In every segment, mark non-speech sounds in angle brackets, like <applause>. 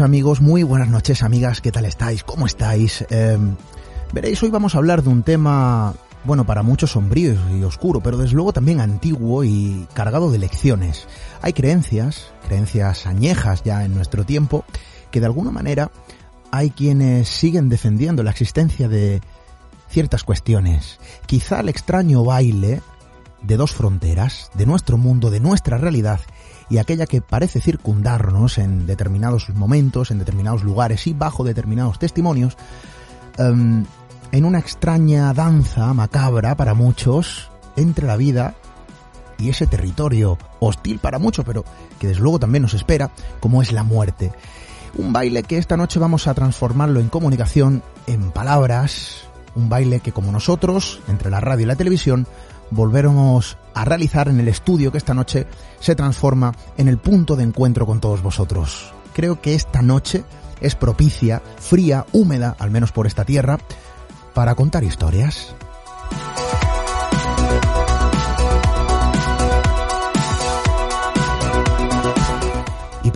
Amigos, muy buenas noches amigas, ¿qué tal estáis? ¿Cómo estáis? Eh, veréis, hoy vamos a hablar de un tema, bueno, para muchos sombrío y oscuro, pero desde luego también antiguo y cargado de lecciones. Hay creencias, creencias añejas ya en nuestro tiempo, que de alguna manera hay quienes siguen defendiendo la existencia de ciertas cuestiones. Quizá el extraño baile de dos fronteras, de nuestro mundo, de nuestra realidad, y aquella que parece circundarnos en determinados momentos, en determinados lugares y bajo determinados testimonios, um, en una extraña danza macabra para muchos entre la vida y ese territorio hostil para muchos, pero que desde luego también nos espera, como es la muerte. Un baile que esta noche vamos a transformarlo en comunicación, en palabras, un baile que como nosotros, entre la radio y la televisión, volveremos a realizar en el estudio que esta noche se transforma en el punto de encuentro con todos vosotros. Creo que esta noche es propicia, fría, húmeda, al menos por esta tierra, para contar historias.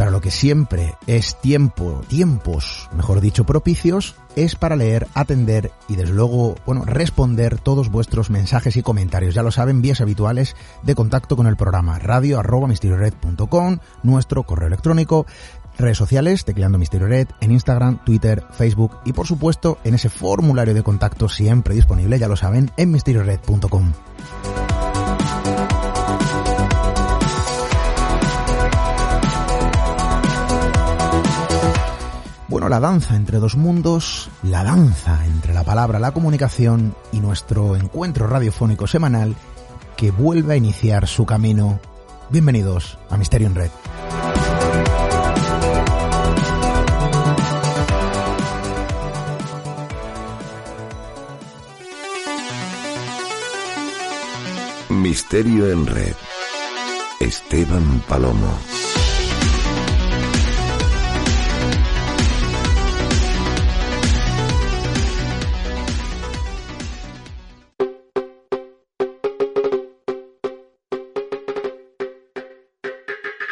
Para lo que siempre es tiempo, tiempos, mejor dicho, propicios, es para leer, atender y desde luego, bueno, responder todos vuestros mensajes y comentarios. Ya lo saben, vías habituales de contacto con el programa radio arroba misteriored.com, nuestro correo electrónico, redes sociales, tecleando Misterio Red, en Instagram, Twitter, Facebook y por supuesto en ese formulario de contacto siempre disponible, ya lo saben, en misteriored.com. La danza entre dos mundos, la danza entre la palabra, la comunicación y nuestro encuentro radiofónico semanal que vuelve a iniciar su camino. Bienvenidos a Misterio en Red. Misterio en Red. Esteban Palomo.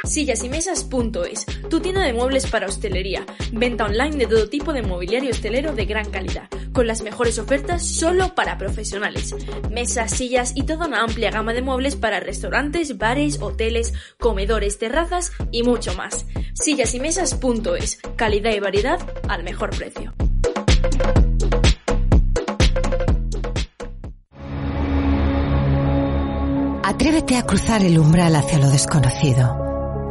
Sillasimesas.es, tu tienda de muebles para hostelería. Venta online de todo tipo de mobiliario hostelero de gran calidad, con las mejores ofertas solo para profesionales. Mesas, sillas y toda una amplia gama de muebles para restaurantes, bares, hoteles, comedores, terrazas y mucho más. Sillasimesas.es, calidad y variedad al mejor precio. Atrévete a cruzar el umbral hacia lo desconocido.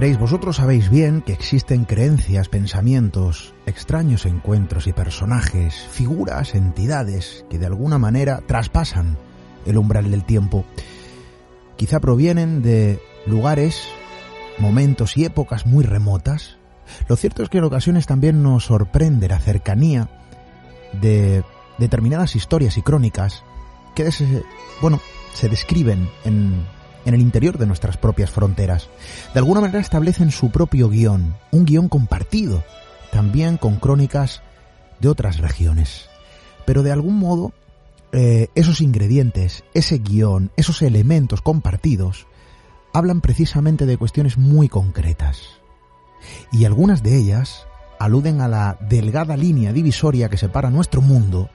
Veréis, vosotros sabéis bien que existen creencias, pensamientos, extraños encuentros y personajes, figuras, entidades que de alguna manera traspasan el umbral del tiempo. Quizá provienen de lugares, momentos y épocas muy remotas. Lo cierto es que en ocasiones también nos sorprende la cercanía de determinadas historias y crónicas que, bueno, se describen en en el interior de nuestras propias fronteras. De alguna manera establecen su propio guion, un guion compartido, también con crónicas de otras regiones. Pero de algún modo, eh, esos ingredientes, ese guion, esos elementos compartidos, hablan precisamente de cuestiones muy concretas. Y algunas de ellas aluden a la delgada línea divisoria que separa nuestro mundo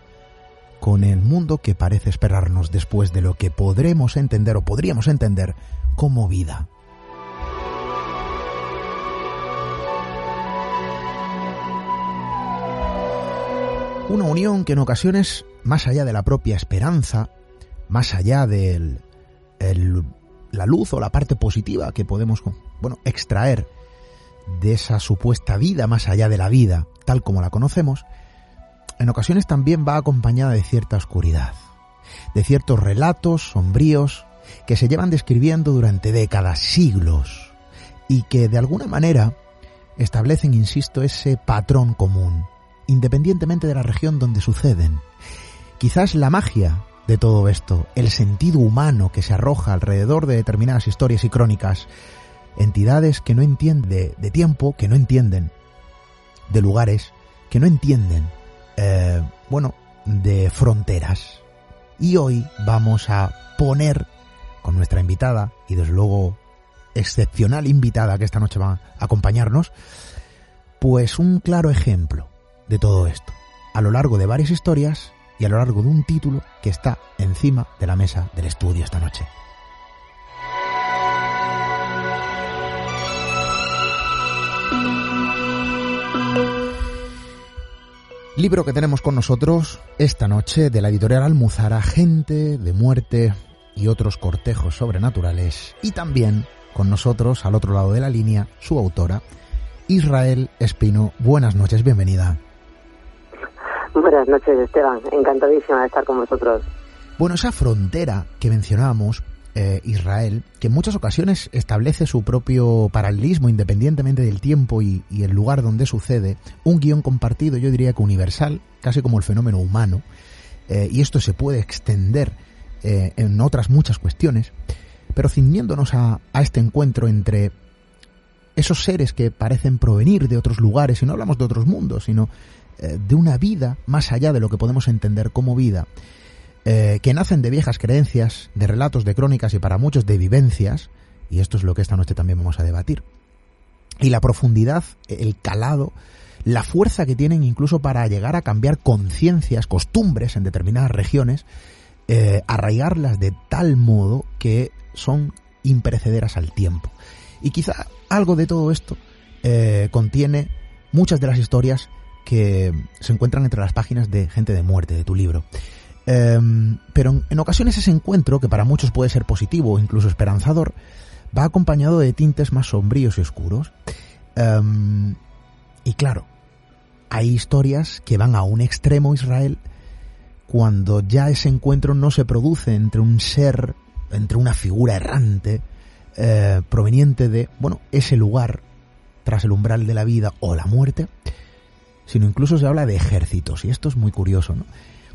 con el mundo que parece esperarnos después de lo que podremos entender o podríamos entender como vida. Una unión que en ocasiones, más allá de la propia esperanza, más allá de la luz o la parte positiva que podemos bueno, extraer de esa supuesta vida más allá de la vida, tal como la conocemos, en ocasiones también va acompañada de cierta oscuridad, de ciertos relatos sombríos que se llevan describiendo durante décadas, siglos, y que de alguna manera establecen, insisto, ese patrón común, independientemente de la región donde suceden. Quizás la magia de todo esto, el sentido humano que se arroja alrededor de determinadas historias y crónicas, entidades que no entienden de, tiempo, que no entienden de lugares, que no entienden eh, bueno, de fronteras. Y hoy vamos a poner con nuestra invitada, y desde luego excepcional invitada que esta noche va a acompañarnos, pues un claro ejemplo de todo esto, a lo largo de varias historias y a lo largo de un título que está encima de la mesa del estudio esta noche. Libro que tenemos con nosotros esta noche de la editorial Almuzara, Gente de Muerte y otros cortejos sobrenaturales. Y también con nosotros, al otro lado de la línea, su autora, Israel Espino. Buenas noches, bienvenida. Buenas noches, Esteban. Encantadísima de estar con vosotros. Bueno, esa frontera que mencionábamos eh, Israel, que en muchas ocasiones establece su propio paralelismo independientemente del tiempo y, el lugar donde sucede, un guion compartido, yo diría que universal, casi como el fenómeno humano, eh, y esto se puede extender eh, en otras muchas cuestiones, pero ciñéndonos a, a este encuentro entre esos seres que parecen provenir de otros lugares, y no hablamos de otros mundos, sino de una vida más allá de lo que podemos entender como vida, eh, que nacen de viejas creencias, de relatos, de crónicas y para muchos de vivencias, y esto es lo que esta noche también vamos a debatir. Y la profundidad, el calado, la fuerza que tienen incluso para llegar a cambiar conciencias, costumbres en determinadas regiones, eh, arraigarlas de tal modo que son imperecederas al tiempo. Y quizá algo de todo esto eh, contiene muchas de las historias que se encuentran entre las páginas de Gente de Muerte, de tu libro. Em, pero en, ocasiones ese encuentro, que para muchos puede ser positivo o incluso esperanzador, va acompañado de tintes más sombríos y oscuros. Em, y claro, hay historias que van a un extremo Israel cuando ya ese encuentro no se produce entre un ser, entre una figura errante, eh, proveniente de, bueno, ese lugar tras el umbral de la vida o la muerte, sino incluso se habla de ejércitos, y esto es muy curioso, ¿no?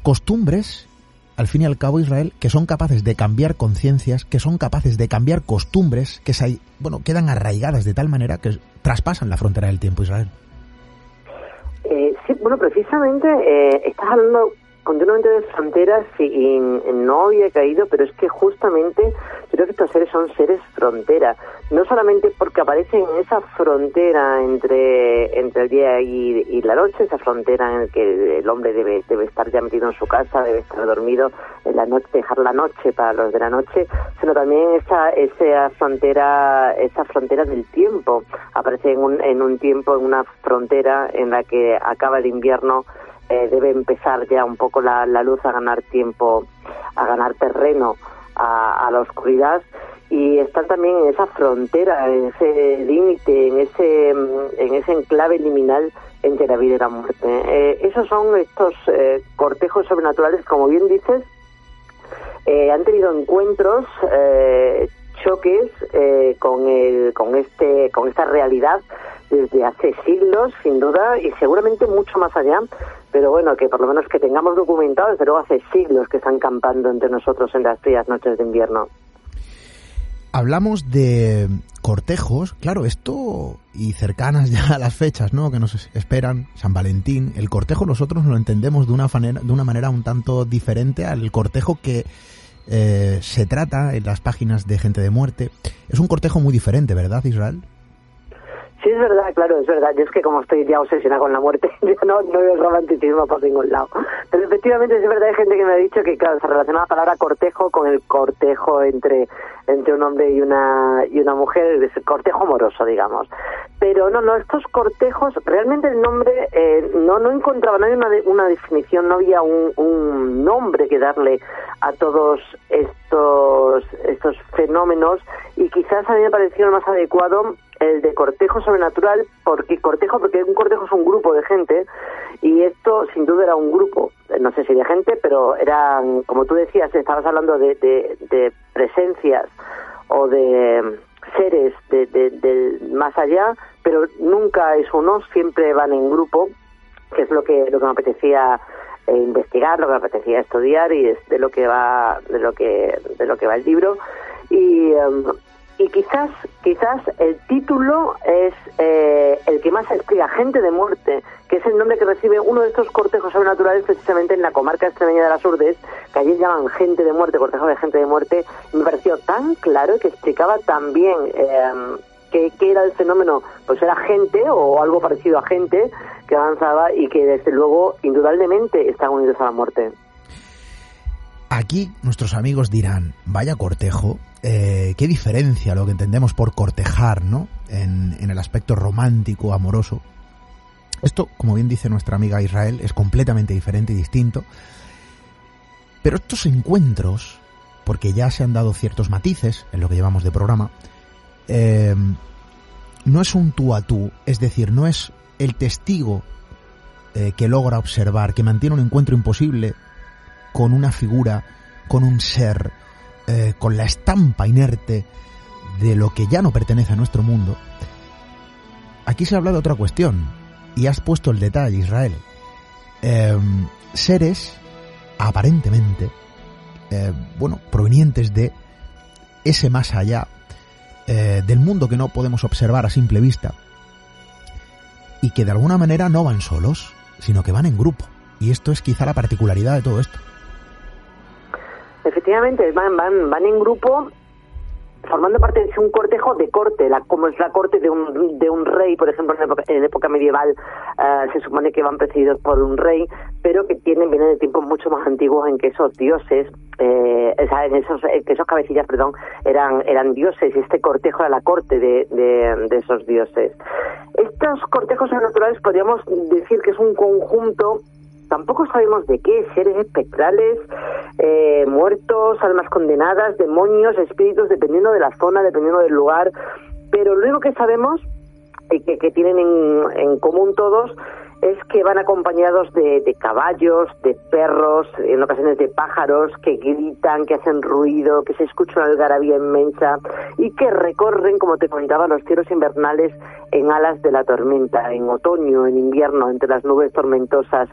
Costumbres, al fin y al cabo, Israel, que son capaces de cambiar conciencias, que son capaces de cambiar costumbres, que se, bueno, quedan arraigadas de tal manera que traspasan la frontera del tiempo, Israel. Eh, sí, bueno, precisamente eh, estás hablando continuamente de fronteras y, no había caído, pero es que justamente creo que estos seres son seres frontera, no solamente porque aparecen en esa frontera entre, entre el día y, la noche, esa frontera en la que el hombre debe, debe estar ya metido en su casa, debe estar dormido en la noche, dejar la noche para los de la noche, sino también esa, esa frontera, esa frontera del tiempo, aparece en un, en un tiempo, en una frontera en la que acaba el invierno eh, debe empezar ya un poco la, luz a ganar tiempo, a ganar terreno a, la oscuridad y están también en esa frontera, en ese límite, en ese, en ese enclave liminal entre la vida y la muerte. Eh, esos son estos eh, cortejos sobrenaturales, como bien dices, eh, han tenido encuentros, choques con, el, con, este, con esta realidad desde hace siglos, sin duda, y seguramente mucho más allá, pero bueno, que por lo menos que tengamos documentado, desde luego hace siglos que están campando entre nosotros en las frías noches de invierno. Hablamos de cortejos, claro, esto y cercanas ya a las fechas, ¿no? Que nos esperan, San Valentín. El cortejo nosotros lo entendemos de una manera, de una manera un tanto diferente al cortejo que eh, se trata en las páginas de Gente de Muerte. Es un cortejo muy diferente, ¿verdad, Israel? Sí, es verdad, claro, es verdad. Yo es que como estoy ya obsesionada con la muerte, <laughs> yo no, no veo el romanticismo por ningún lado. Pero efectivamente es verdad, hay gente que me ha dicho que, claro, se relaciona la palabra cortejo con el cortejo entre entre un hombre y una y una mujer, es el cortejo amoroso, digamos. Pero no, no, estos cortejos, realmente el nombre eh, no no encontraba, no había una, una definición, no había un, un nombre que darle a todos estos estos fenómenos y quizás a mí me pareció más adecuado el de cortejo sobrenatural, porque cortejo, porque un cortejo es un grupo de gente y esto sin duda era un grupo, no sé si de gente, pero eran, como tú decías, estabas hablando de, de, de presencias o de seres de, de- del más allá, pero nunca es uno, siempre van en grupo, que es lo que lo que me apetecía eh, investigar, lo que me apetecía estudiar y es de lo que va de lo que de lo que va el libro. Y em, y quizás quizás el título es eh, el que más explica gente de muerte que es el nombre que recibe uno de estos cortejos sobrenaturales precisamente en la comarca extremeña de las Urdes que allí llaman gente de muerte cortejo de gente de muerte me pareció tan claro que explicaba tan bien qué, qué era el fenómeno, pues era gente o algo parecido a gente que avanzaba y que desde luego indudablemente están unidos a la muerte. Aquí nuestros amigos dirán, vaya cortejo, eh, qué diferencia lo que entendemos por cortejar, ¿no? En, el aspecto romántico, amoroso. Esto, como bien dice nuestra amiga Israel, es completamente diferente y distinto. Pero estos encuentros, porque ya se han dado ciertos matices en lo que llevamos de programa, eh, no es un tú a tú, es decir, no es el testigo eh, que logra observar, que mantiene un encuentro imposible con una figura, con un ser, eh, con la estampa inerte de lo que ya no pertenece a nuestro mundo. Aquí se habla de otra cuestión, y has puesto el detalle, Israel. Eh, seres, aparentemente, eh, bueno, provenientes de ese más allá, eh, del mundo que no podemos observar a simple vista, y que de alguna manera no van solos, sino que van en grupo. Y esto es quizá la particularidad de todo esto. Efectivamente, van, van, van en grupo formando parte de un cortejo de corte, la, como es la corte de un, de un rey, por ejemplo, en época, época medieval eh, se supone que van precedidos por un rey, pero que tienen vienen de tiempos mucho más antiguos en que esos dioses, eh, en esos, eh, que esos cabecillas, perdón, eran eran dioses y este cortejo era la corte de, de, de esos dioses. Estos cortejos sobrenaturales podríamos decir que es un conjunto tampoco sabemos de qué, seres espectrales, eh, muertos, almas condenadas, demonios, espíritus, dependiendo de la zona, dependiendo del lugar, pero lo único que sabemos y que, que tienen en, en común todos es que van acompañados de, de caballos, de perros, en ocasiones de pájaros que gritan, que hacen ruido, que se escucha una algarabía inmensa y que recorren, como te comentaba, los cielos invernales en alas de la tormenta, en otoño, en invierno, entre las nubes tormentosas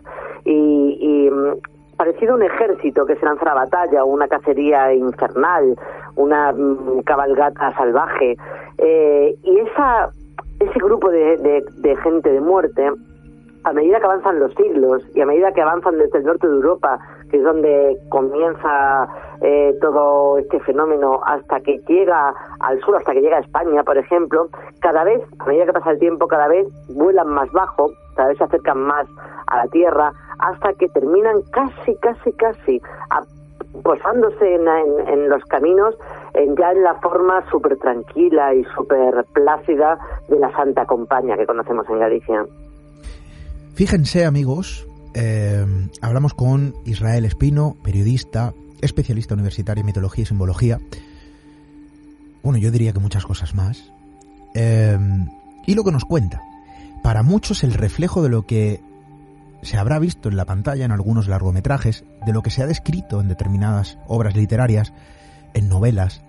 y, y mm, parecido a un ejército que se lanza a la batalla, una cacería infernal, una mm, cabalgata salvaje. Eh, y esa, ese grupo de, de- de gente de muerte, a medida que avanzan los siglos y a medida que avanzan desde el norte de Europa, que es donde comienza eh, todo este fenómeno, hasta que llega al sur, hasta que llega a España, por ejemplo, cada vez, a medida que pasa el tiempo, cada vez vuelan más bajo, cada vez se acercan más a la Tierra, hasta que terminan casi, casi, casi posándose en, en- en los caminos en- ya en la forma súper tranquila y súper plácida de la Santa Compañía que conocemos en Galicia. Fíjense, amigos, eh, hablamos con Israel Espino, periodista, especialista universitario en mitología y simbología. bueno, yo diría que muchas cosas más. Eh, y lo que nos cuenta, para muchos el reflejo de lo que se habrá visto en la pantalla en algunos largometrajes, de lo que se ha descrito en determinadas obras literarias, en novelas,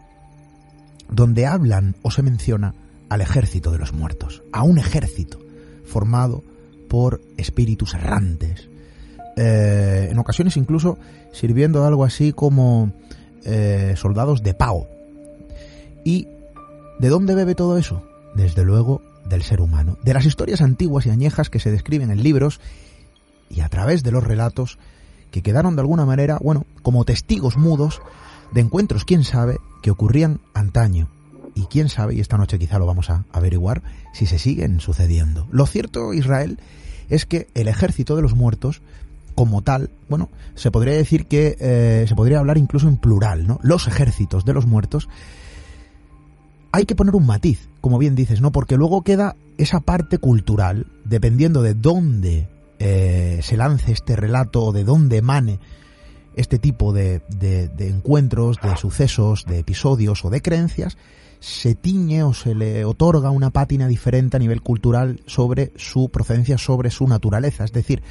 donde hablan o se menciona al ejército de los muertos, a un ejército formado por espíritus errantes, eh, en ocasiones incluso sirviendo algo así como eh, soldados de pago. ¿Y de dónde bebe todo eso? Desde luego del ser humano, de las historias antiguas y añejas que se describen en libros y a través de los relatos que quedaron de alguna manera, bueno, como testigos mudos de encuentros, quién sabe, que ocurrían antaño. Y quién sabe, y esta noche quizá lo vamos a averiguar, si se siguen sucediendo. Lo cierto, Israel, es que el ejército de los muertos, como tal, bueno, se podría decir que eh, se podría hablar incluso en plural, ¿no? Los ejércitos de los muertos. Hay que poner un matiz, como bien dices, ¿no? Porque luego queda esa parte cultural, dependiendo de dónde eh, se lance este relato o de dónde emane este tipo de, encuentros, de sucesos, de episodios o de creencias, se tiñe o se le otorga una pátina diferente a nivel cultural sobre su procedencia, sobre su naturaleza. Es decir,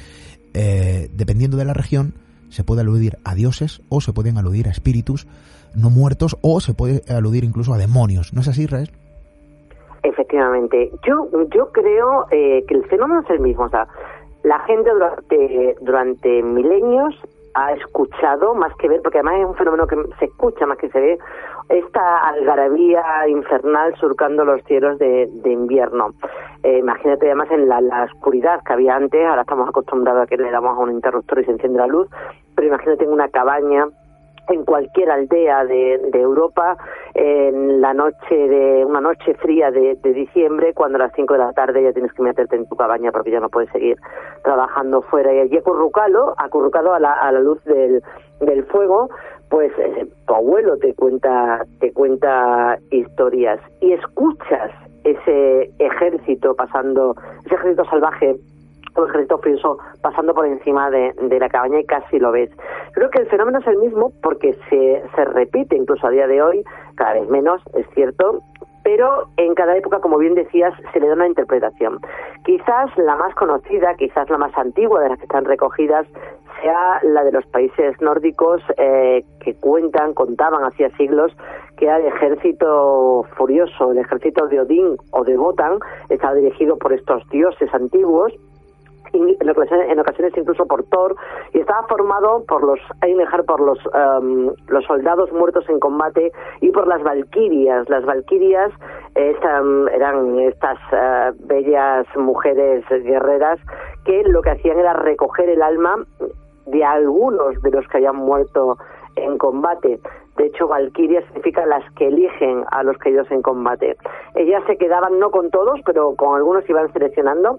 eh, dependiendo de la región, se puede aludir a dioses o se pueden aludir a espíritus no muertos o se puede aludir incluso a demonios. ¿No es así, Israel? Efectivamente. Yo, yo creo eh, que el fenómeno es el mismo. O sea, la gente durante, durante milenios ha escuchado más que ver, porque además es un fenómeno que se escucha más que se ve, esta algarabía infernal surcando los cielos de, de invierno. Eh, imagínate además en la, la, oscuridad que había antes, ahora estamos acostumbrados a que le damos a un interruptor y se enciende la luz, pero imagínate en una cabaña en cualquier aldea de, Europa en la noche de una noche fría de, de, diciembre cuando a las 5 de la tarde ya tienes que meterte en tu cabaña porque ya no puedes seguir trabajando fuera. Y allí acurrucado acurrucado a la, a la luz del, del fuego pues eh, tu abuelo te cuenta te cuenta historias y escuchas ese ejército pasando ese ejército salvaje un ejército furioso pasando por encima de, la cabaña y casi lo ves. Creo que el fenómeno es el mismo porque se, se repite incluso a día de hoy, cada vez menos, es cierto, pero en cada época, como bien decías, se le da una interpretación. Quizás la más conocida, quizás la más antigua de las que están recogidas, sea la de los países nórdicos eh, que cuentan, contaban hacía siglos que era el ejército furioso, el ejército de Odín o de Wotan, estaba dirigido por estos dioses antiguos en ocasiones, en ocasiones incluso por Thor y estaba formado por los Einhar, por los um, los soldados muertos en combate y por las valquirias las valquirias eran, eran estas uh, bellas mujeres guerreras que lo que hacían era recoger el alma de algunos de los que habían muerto en combate. De hecho, Valkyria significa las que eligen a los caídos en combate. Ellas se quedaban no con todos, pero con algunos iban seleccionando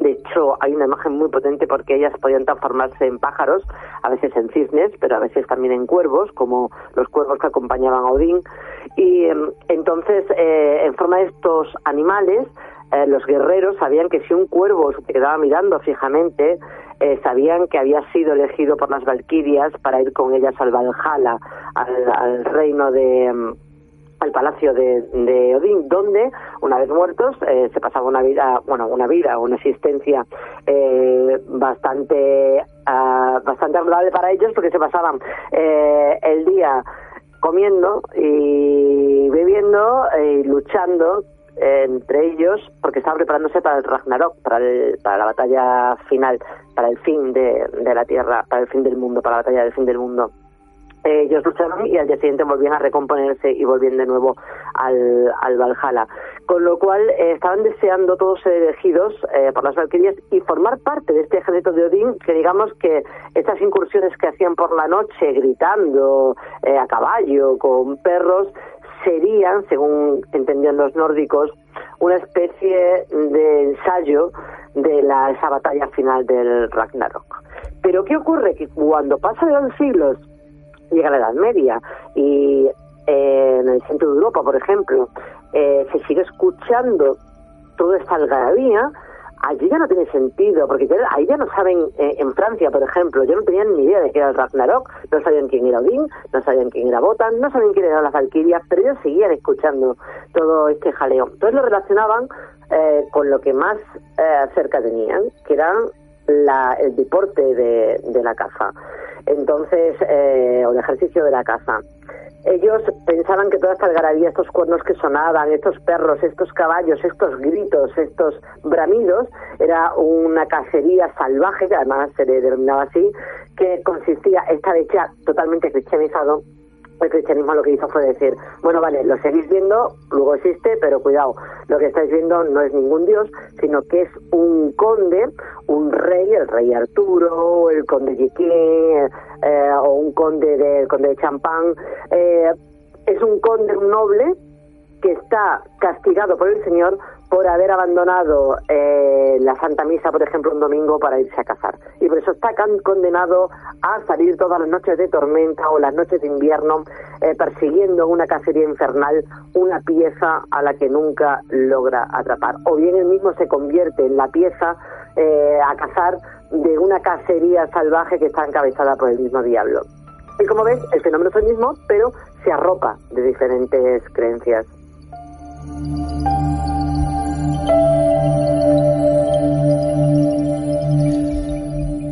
de hecho, hay una imagen muy potente porque ellas podían transformarse en pájaros, a veces en cisnes, pero a veces también en cuervos, como los cuervos que acompañaban a Odín. Y eh, entonces, eh, en forma de estos animales, eh, los guerreros sabían que si un cuervo se quedaba mirando fijamente, eh, sabían que había sido elegido por las valquirias para ir con ellas al Valhalla, al, al reino de al palacio de, de, Odín, donde, una vez muertos, eh, se pasaba una vida, bueno, una vida, una existencia eh, bastante, uh, bastante agradable para ellos, porque se pasaban eh, el día comiendo y bebiendo y luchando entre ellos porque estaban preparándose para el Ragnarok, para, el, para la batalla final, para el fin de la Tierra, para el fin del mundo, para la batalla del fin del mundo ellos lucharon y al día siguiente volvían a recomponerse y volvían de nuevo al, al Valhalla. Con lo cual eh, estaban deseando todos ser elegidos eh, por las Valquirias y formar parte de este ejército de Odín, que digamos que estas incursiones que hacían por la noche gritando eh, a caballo con perros serían, según entendían los nórdicos, una especie de ensayo de la, esa batalla final del Ragnarok. Pero ¿qué ocurre? Que cuando pasan los siglos llega la Edad Media y eh, en el centro de Europa, por ejemplo, eh, se sigue escuchando toda esta algarabía, allí ya no tiene sentido, porque ya, ahí ya no saben, eh, en Francia, por ejemplo, ya no tenían ni idea de qué era el Ragnarok, no sabían quién era Odín, no sabían quién era Botan, no sabían quién eran las Valkyrias, pero ellos seguían escuchando todo este jaleo. Entonces lo relacionaban eh, con lo que más eh, cerca tenían, que era la, el deporte de, de la caza. Entonces, o el ejercicio de la caza. Ellos pensaban que toda esta algarabía, estos cuernos que sonaban, estos perros, estos caballos, estos gritos, estos bramidos, era una cacería salvaje, que además se le denominaba así, que consistía, esta vez ya totalmente cristianizado, el cristianismo lo que hizo fue decir, bueno, vale, lo seguís viendo, luego existe, pero cuidado, lo que estáis viendo no es ningún dios, sino que es un conde, un rey, el rey Arturo, el conde Jiquín, eh, o un conde de, conde de Champán, eh, es un conde, un noble, que está castigado por el Señor por haber abandonado eh, la Santa Misa, por ejemplo, un domingo para irse a cazar. Y por eso está condenado a salir todas las noches de tormenta o las noches de invierno eh, persiguiendo una cacería infernal, una pieza a la que nunca logra atrapar. O bien él mismo se convierte en la pieza eh, a cazar de una cacería salvaje que está encabezada por el mismo diablo. Y como ves, el fenómeno es el mismo, pero se arropa de diferentes creencias.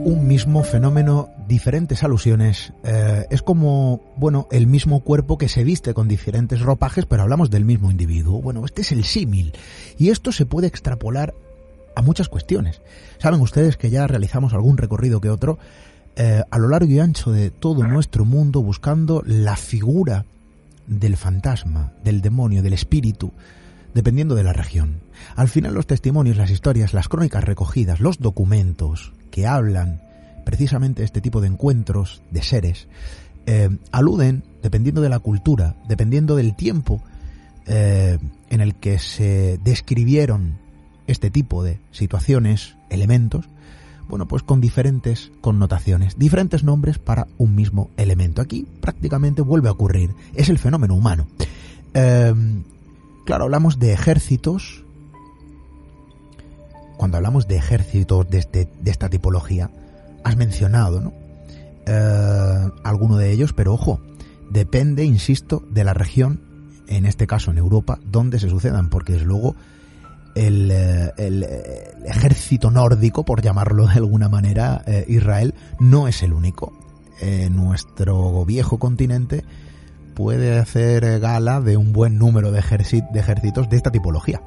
Un mismo fenómeno, diferentes alusiones. Eh, es como, bueno, el mismo cuerpo que se viste con diferentes ropajes, pero hablamos del mismo individuo. Bueno, este es el símil. Y esto se puede extrapolar a muchas cuestiones. Saben ustedes que ya realizamos algún recorrido que otro eh, a lo largo y ancho de todo nuestro mundo buscando la figura del fantasma, del demonio, del espíritu, dependiendo de la región. Al final los testimonios, las historias, las crónicas recogidas, los documentos que hablan precisamente este tipo de encuentros de seres, eh, aluden, dependiendo de la cultura, dependiendo del tiempo eh, en el que se describieron este tipo de situaciones, elementos, bueno, pues con diferentes connotaciones, diferentes nombres para un mismo elemento. Aquí prácticamente vuelve a ocurrir, es el fenómeno humano. Em, claro, hablamos de ejércitos. Cuando hablamos de ejércitos de, este, de esta tipología, has mencionado, ¿no? Eh, alguno de ellos, pero ojo, depende, insisto, de la región, en este caso en Europa, donde se sucedan, porque desde luego el, eh, el, ejército nórdico, por llamarlo de alguna manera, eh, Israel, no es el único. nuestro viejo continente puede hacer gala de un buen número de, de ejércitos de esta tipología.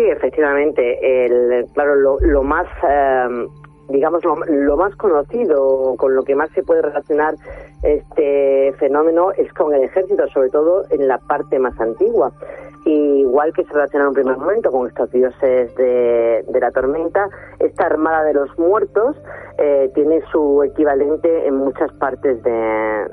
Sí, efectivamente. El, claro, lo, lo más, eh, digamos, lo, lo, más conocido, con lo que más se puede relacionar este fenómeno es con el ejército, sobre todo en la parte más antigua igual que se relaciona en un primer momento con estos dioses de, la tormenta, esta Armada de los Muertos eh, tiene su equivalente en muchas partes de,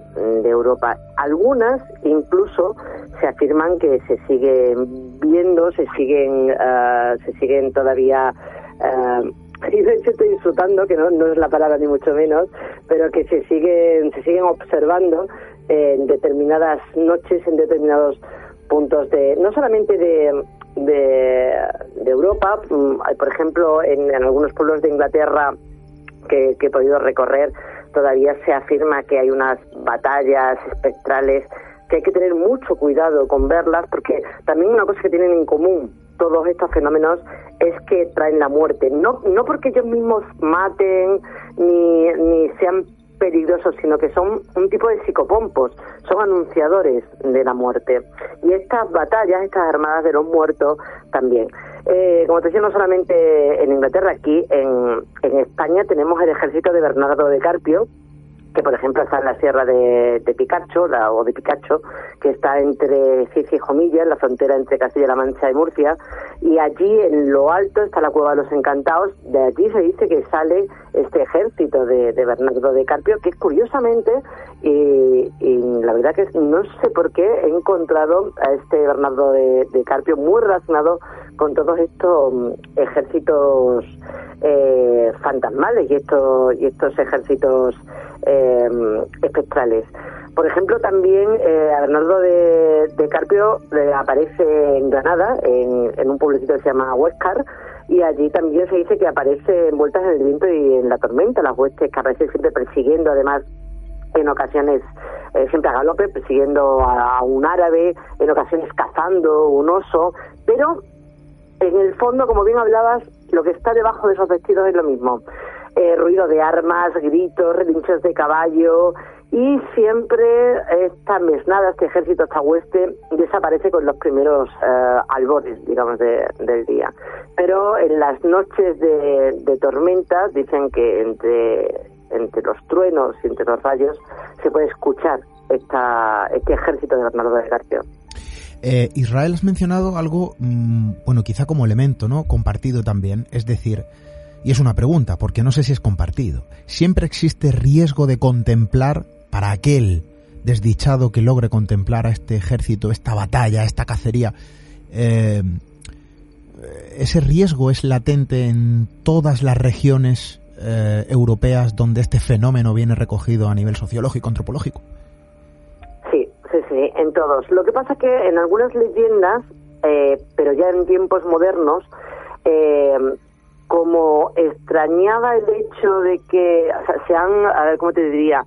Europa. Algunas incluso se afirman que se siguen viendo, se siguen, uh, se siguen todavía... Uh, <laughs> y de hecho estoy disfrutando, que no, no es la palabra ni mucho menos, pero que se siguen, se siguen observando en determinadas noches, en determinados puntos de, no solamente de, de, Europa, mm, por ejemplo, en, algunos pueblos de Inglaterra que, he podido recorrer, todavía se afirma que hay unas batallas espectrales que hay que tener mucho cuidado con verlas, porque también una cosa que tienen en común todos estos fenómenos es que traen la muerte. No, no porque ellos mismos maten ni, ni sean peligrosos, sino que son un tipo de psicopompos, son anunciadores de la muerte. Y estas batallas, estas armadas de los muertos también. Eh, como te decía, no solamente en Inglaterra, aquí en, en España tenemos el ejército de Bernardo de Carpio, que por ejemplo está en la sierra de, de Picacho, la, o de Picacho, que está entre Cis y Jomilla, en la frontera entre Castilla-La Mancha y Murcia, y allí en lo alto está la Cueva de los Encantados, de allí se dice que sale este ejército de, Bernardo de Carpio, que curiosamente, y, la verdad que no sé por qué, he encontrado a este Bernardo de, Carpio muy relacionado con todos estos mm, ejércitos eh, fantasmales y estos, y estos ejércitos eh, espectrales. Por ejemplo, también eh, a Bernardo de, Carpio eh, aparece en Granada, en, un pueblecito que se llama Huescar, y allí también se dice que aparece envueltas en el viento y en la tormenta, las huestes que aparecen siempre persiguiendo, además en ocasiones eh, siempre a galope, persiguiendo a un árabe, en ocasiones cazando un oso, pero en el fondo, como bien hablabas, lo que está debajo de esos vestidos es lo mismo. Eh, ruido de armas, gritos, relinchos de caballo y siempre esta mesnada, este ejército, esta hueste, desaparece con los primeros eh, albores, digamos, de- del día. Pero en las noches de, de tormenta dicen que entre, los truenos y entre los rayos se puede escuchar esta, este ejército de Bernardo de Carpio. Eh, Israel has mencionado algo, mm, bueno, quizá como elemento, ¿no? Compartido también, es decir, y es una pregunta, porque no sé si es compartido. ¿Siempre existe riesgo de contemplar para aquel desdichado que logre contemplar a este ejército, esta batalla, esta cacería? eh, ese riesgo es latente en todas las regiones eh, europeas donde este fenómeno viene recogido a nivel sociológico, antropológico. Sí, sí, sí, en todos. Lo que pasa es que en algunas leyendas, eh, pero ya en tiempos modernos, eh, como extrañaba el hecho de que se han, a ver, ¿cómo te diría?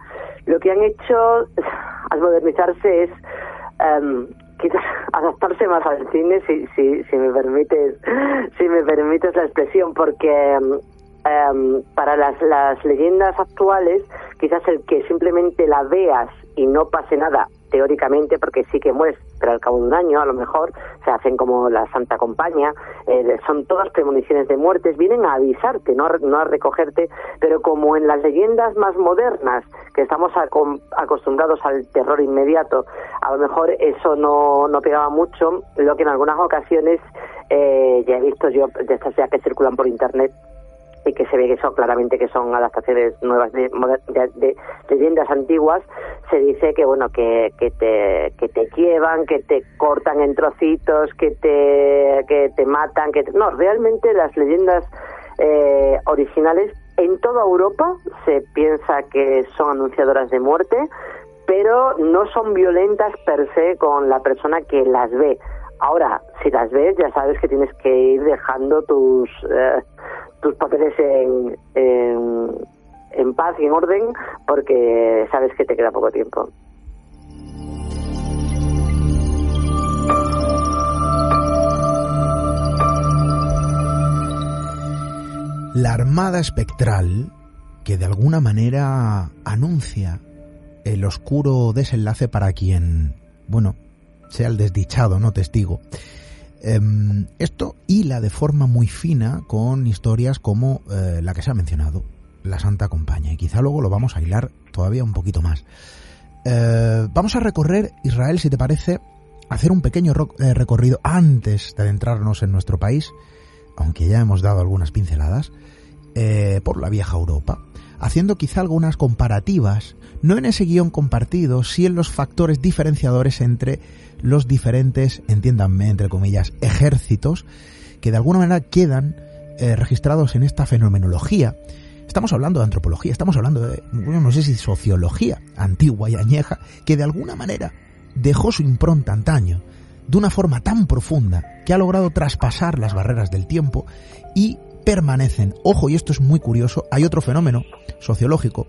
Lo que han hecho al modernizarse es em, quizás <laughs> adaptarse más al cine, si, si, si me permites, <laughs> si me permites la expresión, porque em, para las, las leyendas actuales, quizás el que simplemente la veas y no pase nada, teóricamente, porque sí que mueres, pero al cabo de un año a lo mejor se hacen como la Santa Compañía, eh, son todas premoniciones de muertes, vienen a avisarte, no a, no a recogerte, pero como en las leyendas más modernas, que estamos acostumbrados al terror inmediato, a lo mejor eso no, no pegaba mucho, lo que en algunas ocasiones eh, ya he visto yo de estas ya que circulan por internet y que se ve que son claramente que son adaptaciones nuevas de, de- de leyendas antiguas se dice que bueno que, que te que te llevan que te cortan en trocitos que te que te matan que te- no realmente las leyendas eh, originales en toda Europa se piensa que son anunciadoras de muerte pero no son violentas per se con la persona que las ve. Ahora, si las ves, ya sabes que tienes que ir dejando tus eh, tus papeles en, en, en paz y en orden, porque sabes que te queda poco tiempo. La Armada Espectral, que de alguna manera anuncia el oscuro desenlace para quien, bueno, sea el desdichado, no testigo. Em, esto hila de forma muy fina con historias como eh, la que se ha mencionado, La Santa Compañía, y quizá luego lo vamos a hilar todavía un poquito más. Eh, vamos a recorrer Israel, si te parece, hacer un pequeño eh, recorrido antes de adentrarnos en nuestro país, aunque ya hemos dado algunas pinceladas, por la vieja Europa, haciendo quizá algunas comparativas, no en ese guion compartido, sí en los factores diferenciadores entre los diferentes, entiéndanme, entre comillas, ejércitos que de alguna manera quedan eh, registrados en esta fenomenología. Estamos hablando de antropología, estamos hablando de, no sé si sociología antigua y añeja, que de alguna manera dejó su impronta antaño de una forma tan profunda que ha logrado traspasar las barreras del tiempo y permanecen. Ojo, y esto es muy curioso, hay otro fenómeno sociológico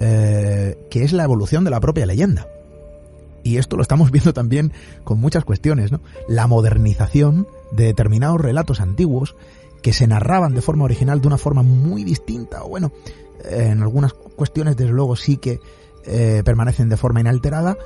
eh, que es la evolución de la propia leyenda. Y esto lo estamos viendo también con muchas cuestiones, ¿no? La modernización de determinados relatos antiguos que se narraban de forma original de una forma muy distinta, o bueno, en algunas cuestiones desde luego sí que eh, permanecen de forma inalterada,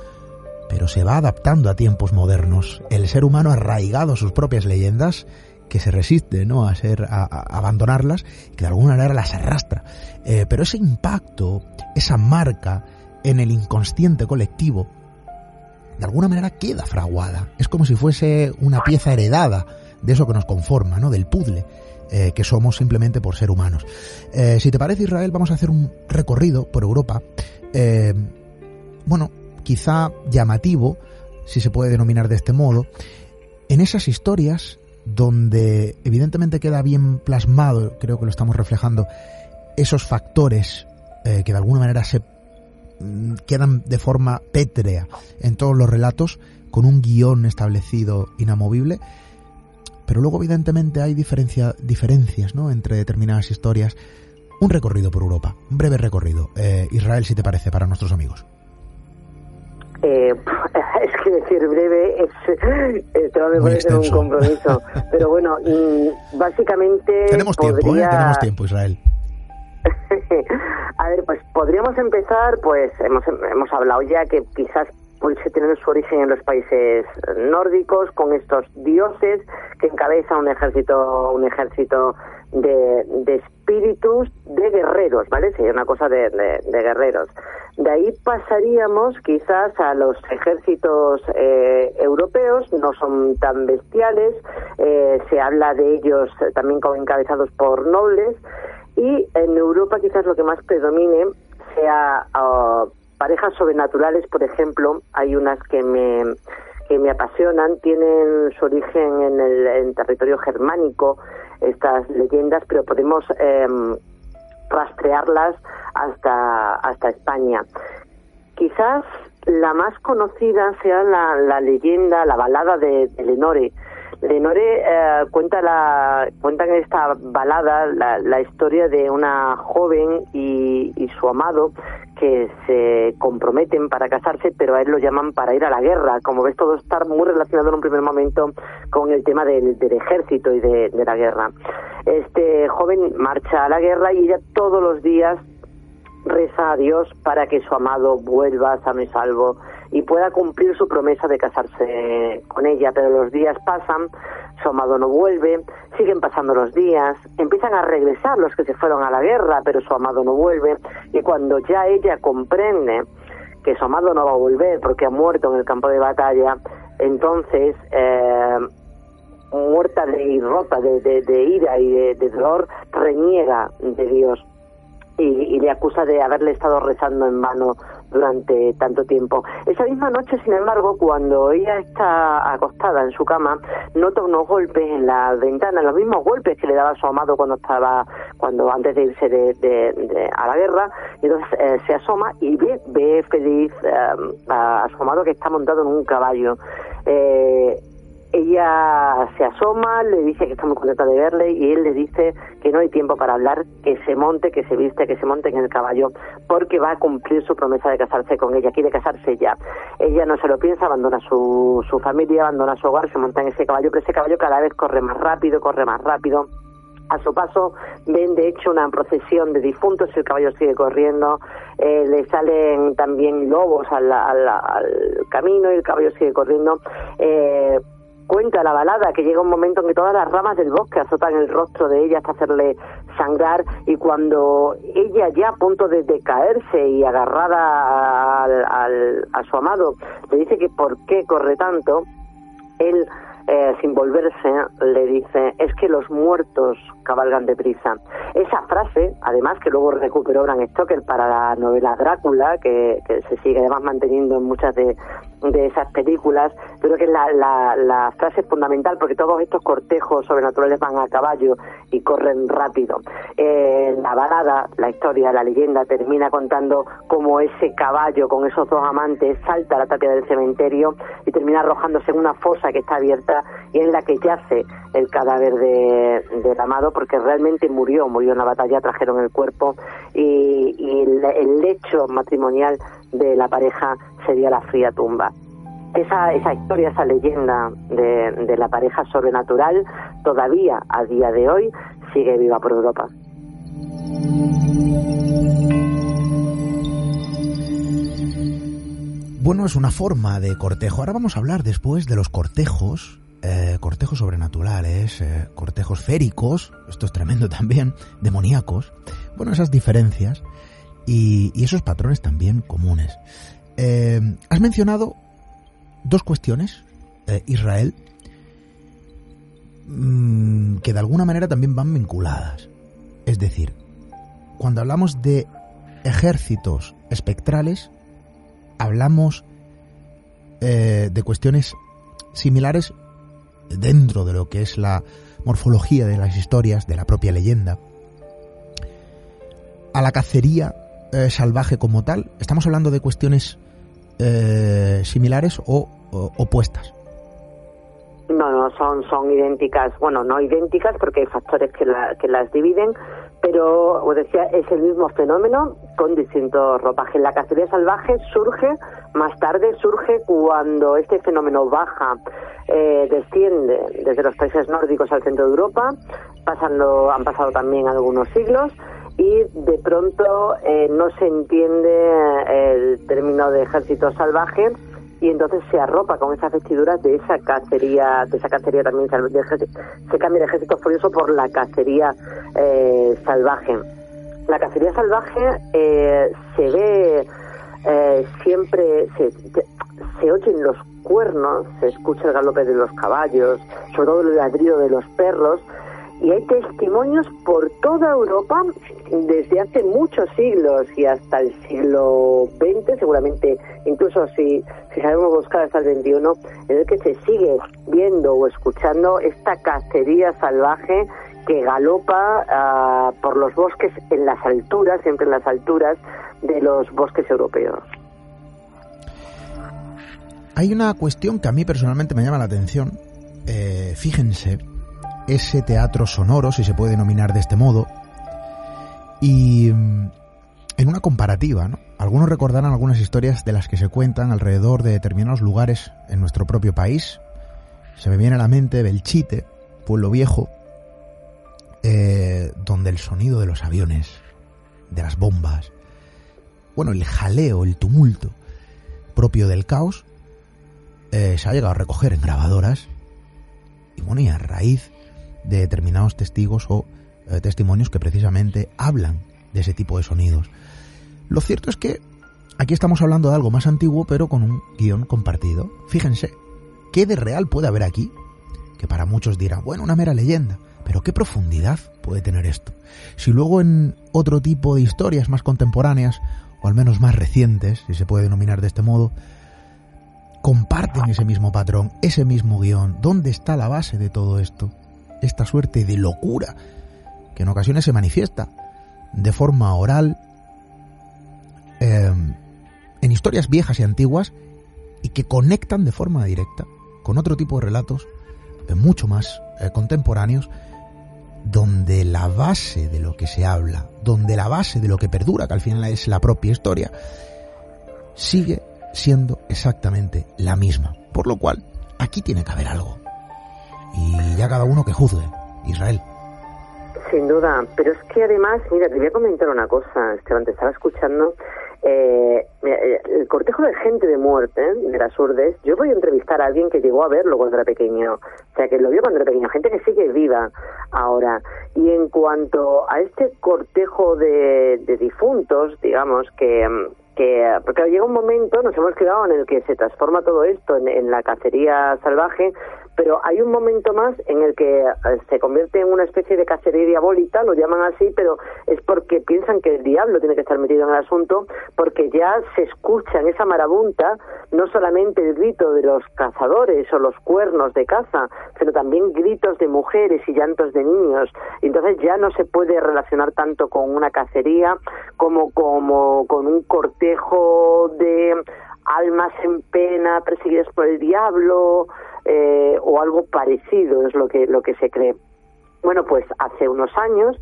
pero se va adaptando a tiempos modernos. El ser humano arraigado a sus propias leyendas, que se resiste a, ser, a, a abandonarlas, que de alguna manera las arrastra. Eh, pero ese impacto, esa marca en el inconsciente colectivo, de alguna manera queda fraguada. Es como si fuese una pieza heredada de eso que nos conforma, ¿no? Del puzzle eh, que somos simplemente por ser humanos. Eh, si te parece, Israel, vamos a hacer un recorrido por Europa. Eh, bueno, quizá llamativo, si se puede denominar de este modo, en esas historias donde evidentemente queda bien plasmado, creo que lo estamos reflejando, esos factores que de alguna manera se quedan de forma pétrea en todos los relatos, con un guion establecido inamovible, pero luego evidentemente hay diferencia, diferencias ¿no? entre determinadas historias. Un recorrido por Europa, un breve recorrido. Eh, Israel, si te parece, para nuestros amigos. Eh, <laughs> es que decir breve es, es parecer un compromiso. <laughs> Pero bueno, mm, básicamente Tenemos tiempo, ¿eh? Tenemos tiempo, Israel. <laughs> A ver, pues podríamos empezar, pues hemos, hemos hablado ya que quizás pudiese tener su origen en los países nórdicos con estos dioses que encabeza un ejército un ejército de, de espíritus de guerreros, ¿vale? Sería una cosa de, de- guerreros. De ahí pasaríamos quizás a los ejércitos eh, europeos, no son tan bestiales, eh, se habla de ellos también como encabezados por nobles, y en Europa quizás lo que más predomine sea ah, parejas sobrenaturales, por ejemplo, hay unas que me que me apasionan, tienen su origen en el en territorio germánico, estas leyendas, pero podemos em, rastrearlas hasta, hasta España. Quizás la más conocida sea la, leyenda, la balada de, de. Lenore eh, cuenta la cuenta en esta balada la, la historia de una joven y, su amado que se comprometen para casarse, pero a él lo llaman para ir a la guerra. Como ves, todo está muy relacionado en un primer momento con el tema del, del ejército y de, de la guerra. Este joven marcha a la guerra y ella todos los días reza a Dios para que su amado vuelva sano y salvo y pueda cumplir su promesa de casarse con ella, pero los días pasan, su amado no vuelve, siguen pasando los días, empiezan a regresar los que se fueron a la guerra, pero su amado no vuelve, y cuando ya ella comprende que su amado no va a volver porque ha muerto en el campo de batalla, entonces eh, muerta de, rota de, de- de ira y de, de dolor, reniega de Dios. Y, y le acusa de haberle estado rezando en vano durante tanto tiempo. Esa misma noche, sin embargo, cuando ella está acostada en su cama, nota unos golpes en la ventana, los mismos golpes que le daba su amado cuando estaba, cuando antes de irse de, de- de- a la guerra, y entonces eh, se asoma y ve, ve feliz eh, a, a su amado que está montado en un caballo. Eh, ella se asoma, le dice que está muy contenta de verle y él le dice que no hay tiempo para hablar, que se monte, que se viste, que se monte en el caballo, porque va a cumplir su promesa de casarse con ella, quiere casarse ya. Ella no se lo piensa, abandona su, su familia, abandona su hogar, se monta en ese caballo, pero ese caballo cada vez corre más rápido, corre más rápido. A su paso ven de hecho una procesión de difuntos, el caballo sigue corriendo, eh, le salen también lobos al, al- al camino y el caballo sigue corriendo. Eh, cuenta la balada que llega un momento en que todas las ramas del bosque azotan el rostro de ella hasta hacerle sangrar y cuando ella ya a punto de, de caerse y agarrada al- al- a su amado le dice que por qué corre tanto, él eh, sin volverse le dice es que los muertos cabalgan deprisa. Esa frase, además que luego recuperó Bram Stoker para la novela Drácula, que, que se sigue además manteniendo en muchas de, de esas películas, creo que es la, la, la frase fundamental porque todos estos cortejos sobrenaturales van a caballo y corren rápido. Eh, la balada, la historia, la leyenda termina contando cómo ese caballo con esos dos amantes salta a la tapia del cementerio y termina arrojándose en una fosa que está abierta y en la que yace el cadáver de, del amado porque realmente murió, murió en la batalla, trajeron el cuerpo y, y el, el lecho matrimonial de la pareja sería la fría tumba. Esa, esa historia, esa leyenda de, de la pareja sobrenatural todavía a día de hoy sigue viva por Europa. Bueno, es una forma de cortejo. Ahora vamos a hablar después de los cortejos, eh, cortejos sobrenaturales, eh, cortejos féricos, esto es tremendo <laughs> también, demoníacos. Bueno, esas diferencias y, esos patrones también comunes. Eh, has mencionado dos cuestiones, eh, Israel, mm, que de alguna manera también van vinculadas. Es decir, cuando hablamos de ejércitos espectrales, hablamos eh, de cuestiones similares dentro de lo que es la morfología de las historias, de la propia leyenda, a la cacería eh, salvaje como tal? ¿Estamos hablando de cuestiones eh, similares o, opuestas? No, no, son, son idénticas. Bueno, no idénticas porque hay factores que, la- que las dividen, pero, como decía, es el mismo fenómeno con distintos ropajes. La cacería salvaje surge, más tarde surge cuando este fenómeno baja, eh, desciende desde los países nórdicos al centro de Europa, pasando, han pasado también algunos siglos, y de pronto eh, no se entiende el término de ejército salvaje y entonces se arropa con esas vestiduras de esa cacería, de esa cacería también se cambia el ejército furioso por la cacería eh, salvaje. La cacería salvaje eh, se ve eh, siempre, se- se oyen los cuernos, se escucha el galope de los caballos, sobre todo el ladrido de los perros, y hay testimonios por toda Europa desde hace muchos siglos y hasta el siglo XX, seguramente incluso si, sabemos buscar hasta el XXI, en el que se sigue viendo o escuchando esta cacería salvaje que galopa ah, por los bosques en las alturas, siempre en las alturas de los bosques europeos. Hay una cuestión que a mí personalmente me llama la atención. Eh, fíjense, ese teatro sonoro, si se puede denominar de este modo, y mm, en una comparativa, ¿no? Algunos recordarán algunas historias de las que se cuentan alrededor de determinados lugares en nuestro propio país. Se me viene a la mente Belchite, pueblo viejo, eh, donde el sonido de los aviones, de las bombas, bueno, el jaleo, el tumulto propio del caos, eh, se ha llegado a recoger en grabadoras y bueno, y a raíz de determinados testigos o eh, testimonios que precisamente hablan de ese tipo de sonidos. Lo cierto es que aquí estamos hablando de algo más antiguo, pero con un guion compartido. Fíjense, ¿qué de real puede haber aquí? Que para muchos dirán, bueno, una mera leyenda, pero ¿qué profundidad puede tener esto? Si luego en otro tipo de historias más contemporáneas, o al menos más recientes, si se puede denominar de este modo, comparten ese mismo patrón, ese mismo guion. ¿Dónde está la base de todo esto? Esta suerte de locura que en ocasiones se manifiesta de forma oral eh, en historias viejas y antiguas y que conectan de forma directa con otro tipo de relatos eh, mucho más eh, contemporáneos donde la base de lo que se habla, donde la base de lo que perdura, que al final es la propia historia, sigue siendo exactamente la misma. Por lo cual, aquí tiene que haber algo. Y ya cada uno que juzgue. Israel. Sin duda, pero es que además, mira, te voy a comentar una cosa, Esteban, te estaba escuchando. Eh, eh, el cortejo de gente de muerte de las urdes, yo voy a entrevistar a alguien que llegó a verlo cuando era pequeño, o sea, que lo vio cuando era pequeño, gente que sigue viva ahora. Y en cuanto a este cortejo de, difuntos, digamos, que, que porque llega un momento, nos hemos quedado en el que se transforma todo esto en la cacería salvaje, pero hay un momento más en el que eh, se convierte en una especie de cacería diabólica, lo llaman así, pero es porque piensan que el diablo tiene que estar metido en el asunto, porque ya se escucha en esa marabunta no solamente el grito de los cazadores o los cuernos de caza, sino también gritos de mujeres y llantos de niños. Entonces ya no se puede relacionar tanto con una cacería como, como con un cortejo de almas en pena perseguidas por el diablo eh, o algo parecido es lo que lo que se cree. Bueno pues hace unos años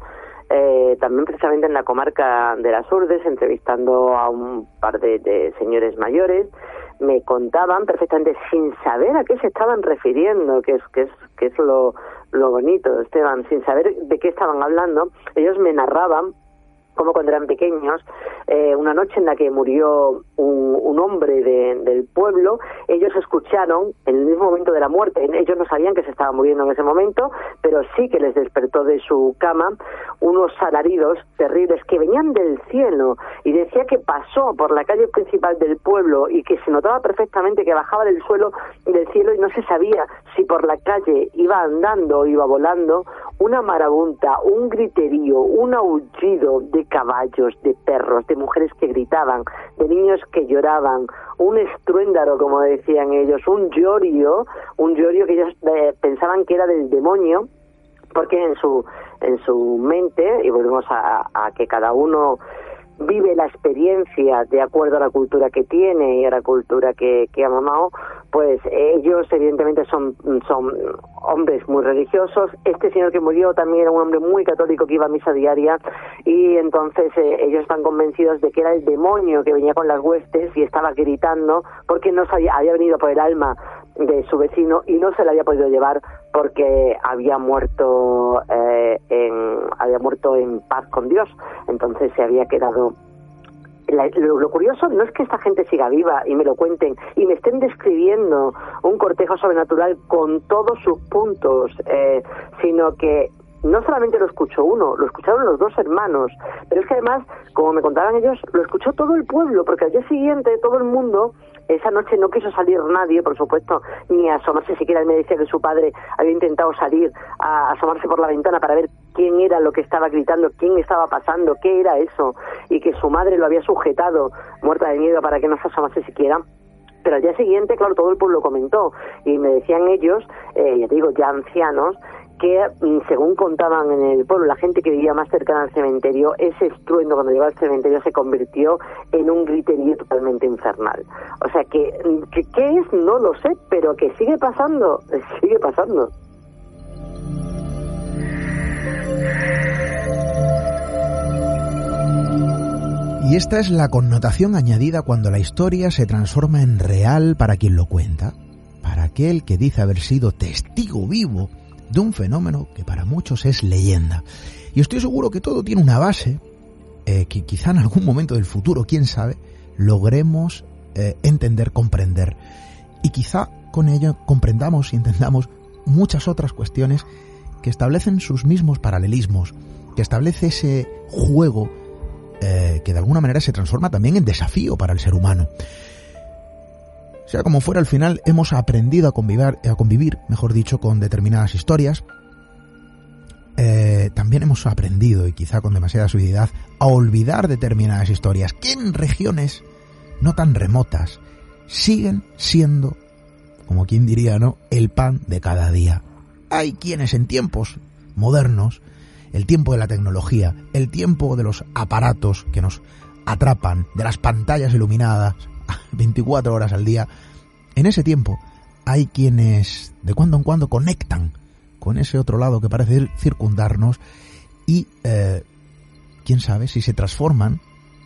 eh, también precisamente en la comarca de las Urdes entrevistando a un par de, señores mayores me contaban perfectamente sin saber a qué se estaban refiriendo que es que es que es lo lo bonito Esteban sin saber de qué estaban hablando ellos me narraban como cuando eran pequeños, eh, una noche en la que murió un, un hombre de- del pueblo, ellos escucharon en el mismo momento de la muerte, ellos no sabían que se estaba muriendo en ese momento, pero sí que les despertó de su cama unos alaridos terribles que venían del cielo y decía que pasó por la calle principal del pueblo y que se notaba perfectamente que bajaba del suelo del cielo y no se sabía si por la calle iba andando o iba volando una marabunta, un griterío, un aullido de caballos, de perros, de mujeres que gritaban, de niños que lloraban, un estruéndaro, como decían ellos, un llorio, un llorio que ellos eh, pensaban que era del demonio, porque en su en su mente y volvemos a, a que cada uno vive la experiencia de acuerdo a la cultura que tiene y a la cultura que, que ha mamado, pues ellos evidentemente son, son hombres muy religiosos. Este señor que murió también era un hombre muy católico que iba a misa diaria y entonces eh, ellos están convencidos de que era el demonio que venía con las huestes y estaba gritando porque no sabía, había venido por el alma de su vecino y no se la había podido llevar porque había muerto eh, en había muerto en paz con Dios. Entonces se había quedado lo, curioso no es que esta gente siga viva y me lo cuenten y me estén describiendo un cortejo sobrenatural con todos sus puntos, eh, sino que no solamente lo escuchó uno, lo escucharon los dos hermanos, pero es que además, como me contaban ellos, lo escuchó todo el pueblo, porque al día siguiente todo el mundo esa noche no quiso salir nadie, por supuesto, ni asomarse siquiera. Él me decía que su padre había intentado salir a asomarse por la ventana para ver quién era lo que estaba gritando, quién estaba pasando, qué era eso, y que su madre lo había sujetado, muerta de miedo, para que no se asomase siquiera. Pero al día siguiente, claro, todo el pueblo comentó y me decían ellos, eh, ya digo, ya ancianos, que mm, según contaban en el pueblo la gente que vivía más cercana al cementerio, ese estruendo cuando llegó al cementerio se convirtió en un griterío totalmente infernal. O sea que, mm, que ¿qué es? No lo sé, pero que sigue pasando, <laughs> sigue pasando. Y esta es la connotación añadida cuando la historia se transforma en real para quien lo cuenta, para aquel que dice haber sido testigo vivo de un fenómeno que para muchos es leyenda. Y estoy seguro que todo tiene una base eh, que quizá en algún momento del futuro, quién sabe, logremos eh, entender, comprender. Y quizá con ello comprendamos y entendamos muchas otras cuestiones que establecen sus mismos paralelismos, que establece ese juego eh, que de alguna manera se transforma también en desafío para el ser humano. Sea como fuera, al final hemos aprendido a convivir, a convivir mejor dicho, con determinadas historias. Eh, también hemos aprendido, y quizá con demasiada suavidad, a olvidar determinadas historias que en regiones no tan remotas siguen siendo, como quien diría, ¿no?, el pan de cada día. Hay quienes en tiempos modernos, el tiempo de la tecnología, el tiempo de los aparatos que nos atrapan, de las pantallas iluminadas, 24 horas al día, en ese tiempo hay quienes de cuando en cuando conectan con ese otro lado que parece circundarnos y eh, quién sabe si se transforman,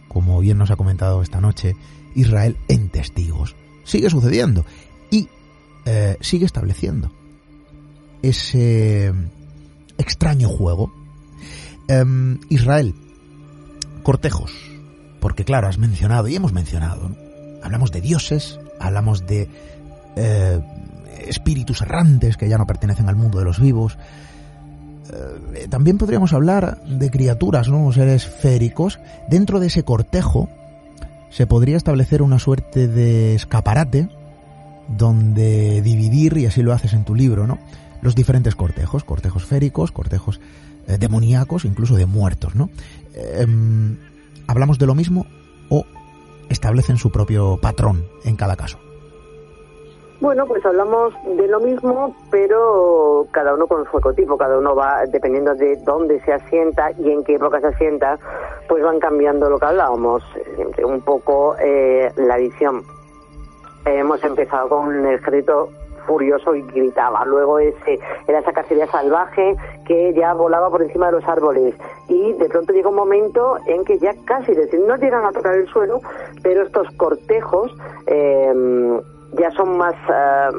como bien nos ha comentado esta noche Israel, en testigos. Sigue sucediendo y eh, sigue estableciendo ese extraño juego. Em, Israel, cortejos, porque claro, has mencionado y hemos mencionado, hablamos de dioses, hablamos de eh, espíritus errantes que ya no pertenecen al mundo de los vivos. Eh, también podríamos hablar de criaturas, ¿no? seres féricos. Dentro de ese cortejo se podría establecer una suerte de escaparate donde dividir, y así lo haces en tu libro, ¿no? los diferentes cortejos, cortejos féricos, cortejos eh, demoníacos, incluso de muertos. ¿no? Em, ¿Hablamos de lo mismo o establecen su propio patrón en cada caso. Bueno, pues hablamos de lo mismo, pero cada uno con su ecotipo, cada uno va, dependiendo de dónde se asienta y en qué época se asienta, pues van cambiando lo que hablábamos, un poco eh, la visión. hemos empezado con el ejército furioso y gritaba. Luego ese, era esa cacería salvaje que ya volaba por encima de los árboles. Y de pronto llega un momento en que ya casi, decir, no llegan a tocar el suelo, pero estos cortejos eh, ya son más, eh,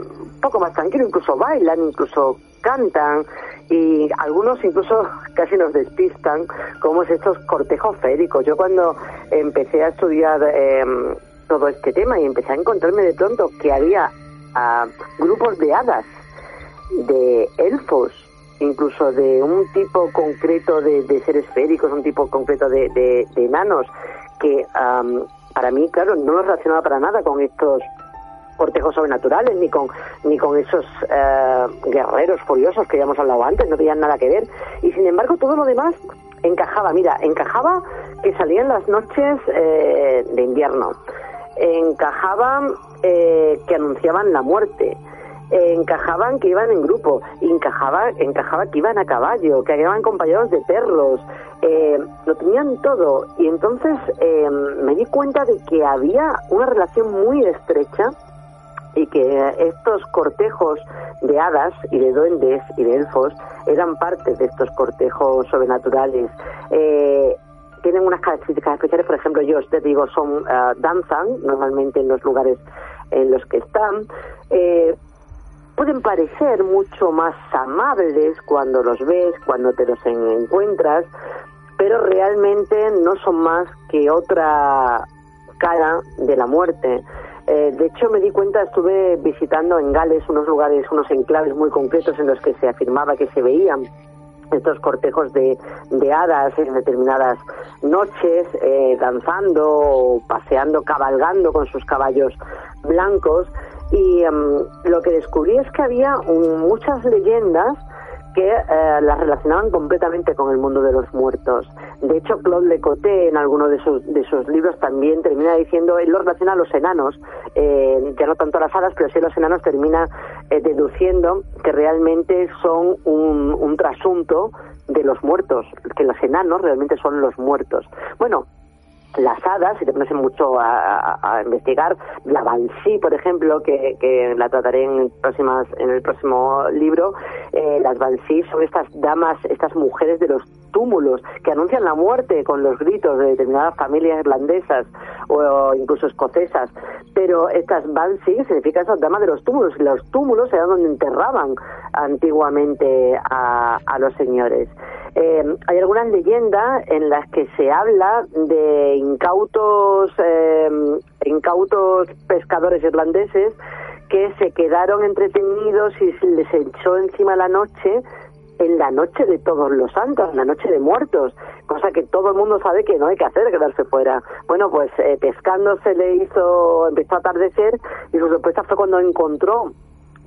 poco más tranquilos, incluso bailan, incluso cantan y algunos incluso <laughs> casi nos despistan, como es estos cortejos féricos. Yo cuando empecé a estudiar eh, todo este tema y empecé a encontrarme de pronto que había a grupos de hadas, de elfos, incluso de un tipo concreto de, seres féricos, un tipo concreto de, de, enanos, que para mí, claro, no lo relacionaba para nada con estos cortejos sobrenaturales ni con ni con esos eh, guerreros furiosos que ya hemos hablado antes no tenían nada que ver. Y sin embargo todo lo demás encajaba. Mira encajaba que salían las noches eh, de invierno encajaba eh, que anunciaban la muerte, encajaban que iban en grupo, encajaba, encajaba que iban a caballo, que iban acompañados de perros, eh, lo tenían todo. Y entonces eh, me di cuenta de que había una relación muy estrecha y que estos cortejos de hadas y de duendes y de elfos eran parte de estos cortejos sobrenaturales. Eh, tienen unas características especiales, por ejemplo, yo te digo, son eh, danzan normalmente en los lugares en los que están. Eh, pueden parecer mucho más amables cuando los ves, cuando te los encuentras, pero realmente no son más que otra cara de la muerte. Eh, de hecho, me di cuenta, estuve visitando en Gales unos lugares, unos enclaves muy concretos en los que se afirmaba que se veían estos cortejos de, de hadas en determinadas noches, eh, danzando, paseando, cabalgando con sus caballos blancos. Y em, lo que descubrí es que había muchas leyendas que eh, las relacionaban completamente con el mundo de los muertos. De hecho, Claude Lecoté, en alguno de sus, de sus libros, también termina diciendo, él lo relaciona a los enanos, eh, ya no tanto a las hadas, pero sí a los enanos termina eh, deduciendo que realmente son un, un trasunto de los muertos, que los enanos realmente son los muertos. Bueno, las hadas, si te pones mucho a, investigar, la Banshee, por ejemplo, que, que, la trataré en, próximas, en el próximo libro, eh, las Banshee son estas damas, estas mujeres de los túmulos que anuncian la muerte con los gritos de determinadas familias irlandesas o, incluso escocesas. Pero estas Banshee significan esas damas de los túmulos, y los túmulos eran donde enterraban antiguamente a, a los señores. Eh, hay algunas leyendas en las que se habla de incautos, eh, incautos pescadores irlandeses que se quedaron entretenidos y se les echó encima la noche en la noche de todos los santos, en la noche de muertos, cosa que todo el mundo sabe que no hay que hacer, quedarse fuera. Bueno, pues eh, pescando se le hizo, empezó a atardecer y su sorpresa fue cuando encontró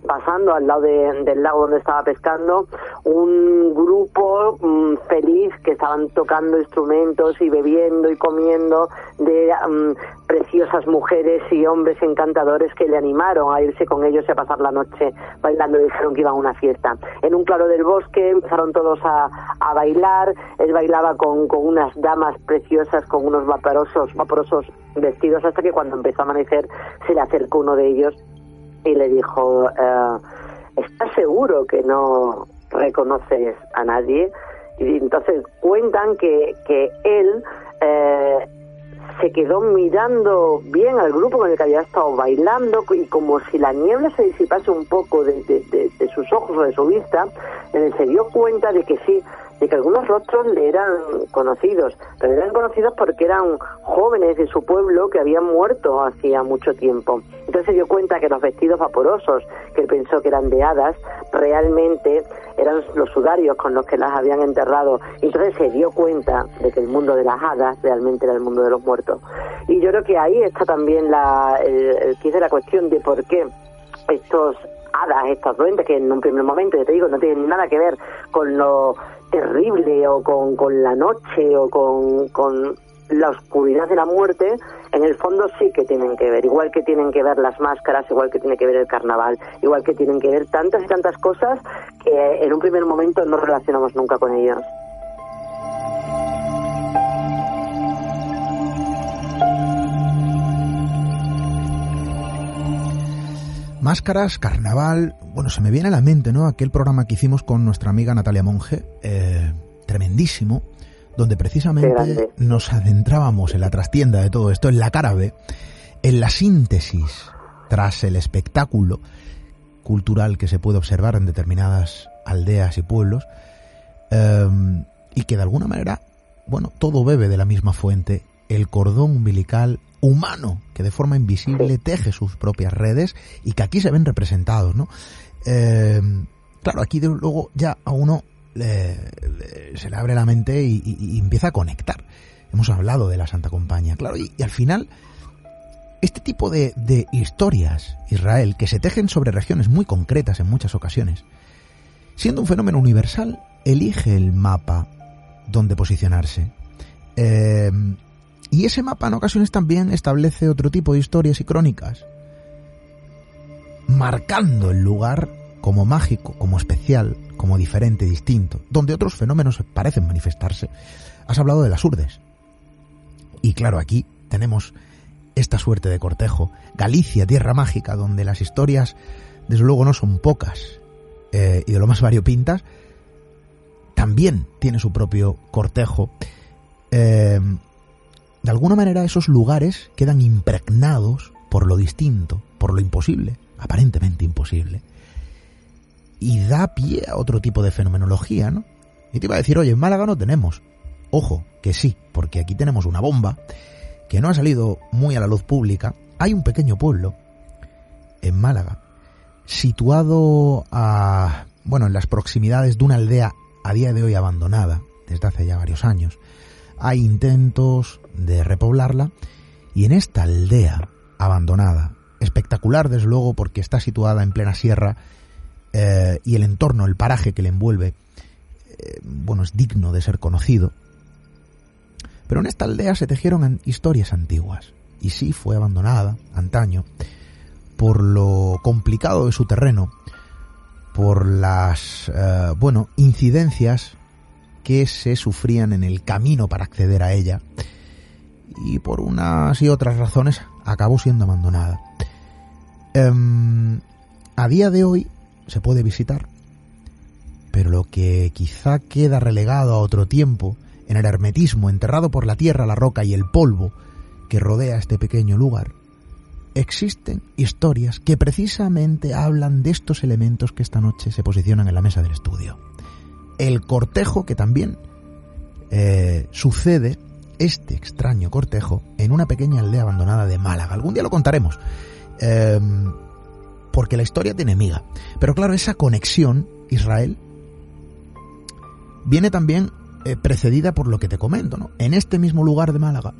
pasando al lado del lago donde estaba pescando, un grupo mm, feliz que estaban tocando instrumentos y bebiendo y comiendo de mm, preciosas mujeres y hombres encantadores que le animaron a irse con ellos y a pasar la noche bailando dijeron que iban a una fiesta. En un claro del bosque empezaron todos a, a bailar, él bailaba con, con unas damas preciosas, con unos vaporosos, vaporosos vestidos, hasta que cuando empezó a amanecer se le acercó uno de ellos y le dijo, eh, ¿estás seguro que no reconoces a nadie? Y entonces cuentan que, que él eh, se quedó mirando bien al grupo con el que había estado bailando y como si la niebla se disipase un poco de, de sus ojos o de su vista, se dio cuenta de que sí, de que algunos rostros le eran conocidos, pero eran conocidos porque eran jóvenes de su pueblo que habían muerto hacía mucho tiempo. Entonces se dio cuenta que los vestidos vaporosos, que él pensó que eran de hadas, realmente eran los sudarios con los que las habían enterrado. Entonces se dio cuenta de que el mundo de las hadas realmente era el mundo de los muertos. Y yo creo que ahí está también la, el, el, la cuestión de por qué estos hadas, estos duendes, que en un primer momento, te digo, no tienen nada que ver con lo terrible o con, con la noche o con, con la oscuridad de la muerte, en el fondo sí que tienen que ver, igual que tienen que ver las máscaras, igual que tiene que ver el carnaval, igual que tienen que ver tantas y tantas cosas que en un primer momento no relacionamos nunca con ellos. Máscaras, carnaval, bueno, se me viene a la mente, ¿no? Aquel programa que hicimos con nuestra amiga Natalia Monge, eh, tremendísimo, donde precisamente nos adentrábamos en la trastienda de todo esto, en la cara B, en la síntesis tras el espectáculo cultural que se puede observar en determinadas aldeas y pueblos, eh, y que de alguna manera, bueno, todo bebe de la misma fuente, el cordón umbilical humano que de forma invisible teje sus propias redes y que aquí se ven representados, ¿no? Eh, claro, aquí de, luego ya a uno se le abre la mente y, empieza a conectar. Hemos hablado de la Santa Compañía, claro, y, al final este tipo de, historias, Israel, que se tejen sobre regiones muy concretas en muchas ocasiones, siendo un fenómeno universal, elige el mapa donde posicionarse. Eh, y ese mapa en ocasiones también establece otro tipo de historias y crónicas. marcando el lugar como mágico, como especial, como diferente, distinto, donde otros fenómenos parecen manifestarse. Has hablado de las urdes. Y claro, aquí tenemos esta suerte de cortejo. Galicia, tierra mágica, donde las historias, desde luego, no son pocas eh, y de lo más variopintas, también tiene su propio cortejo. Eh, de alguna manera esos lugares quedan impregnados por lo distinto, por lo imposible, aparentemente imposible. Y da pie a otro tipo de fenomenología, ¿no? Y te iba a decir, oye, en Málaga no tenemos. Ojo, que sí, porque aquí tenemos una bomba que no ha salido muy a la luz pública. Hay un pequeño pueblo en Málaga, situado a, bueno, en las proximidades de una aldea a día de hoy abandonada, desde hace ya varios años. Hay intentos de repoblarla y en esta aldea abandonada, espectacular desde luego porque está situada en plena sierra eh, y el entorno, el paraje que le envuelve, eh, bueno, es digno de ser conocido. Pero en esta aldea se tejieron historias antiguas y sí fue abandonada antaño por lo complicado de su terreno, por las, eh, bueno, incidencias que se sufrían en el camino para acceder a ella y por unas y otras razones acabó siendo abandonada. Em, a día de hoy se puede visitar, pero lo que quizá queda relegado a otro tiempo, en el hermetismo enterrado por la tierra, la roca y el polvo que rodea este pequeño lugar, existen historias que precisamente hablan de estos elementos que esta noche se posicionan en la mesa del estudio. El cortejo que también eh, sucede este extraño cortejo en una pequeña aldea abandonada de Málaga. Algún día lo contaremos. Em, porque la historia tiene miga. Pero claro, esa conexión Israel viene también eh, precedida por lo que te comento, ¿no? En este mismo lugar de Málaga,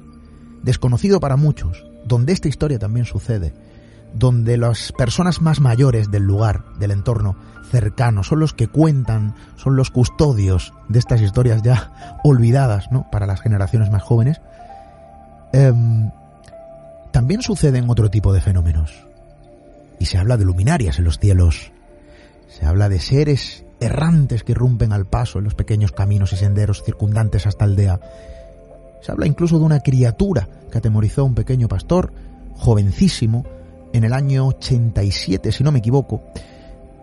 desconocido para muchos, donde esta historia también sucede, donde las personas más mayores del lugar, del entorno cercano, son los que cuentan, son los custodios de estas historias ya <laughs> olvidadas, ¿no? Para las generaciones más jóvenes. Em, también suceden otro tipo de fenómenos. Y se habla de luminarias en los cielos. Se habla de seres errantes que irrumpen al paso en los pequeños caminos y senderos circundantes a esta aldea. Se habla incluso de una criatura que atemorizó a un pequeño pastor, jovencísimo, en el año 87, si no me equivoco.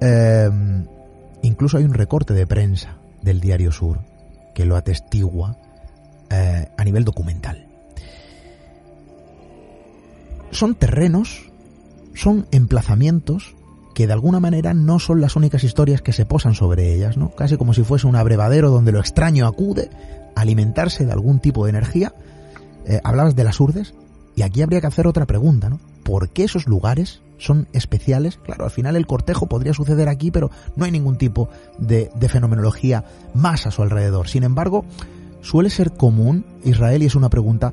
Em, incluso hay un recorte de prensa del Diario Sur que lo atestigua eh, a nivel documental. Son terrenos, son emplazamientos que de alguna manera no son las únicas historias que se posan sobre ellas, ¿no? Casi como si fuese un abrevadero donde lo extraño acude a alimentarse de algún tipo de energía. Eh, hablabas de las urdes, y aquí habría que hacer otra pregunta, ¿no? ¿Por qué esos lugares son especiales? Claro, al final el cortejo podría suceder aquí, pero no hay ningún tipo de, fenomenología más a su alrededor. Sin embargo, suele ser común, Israel, y es una pregunta,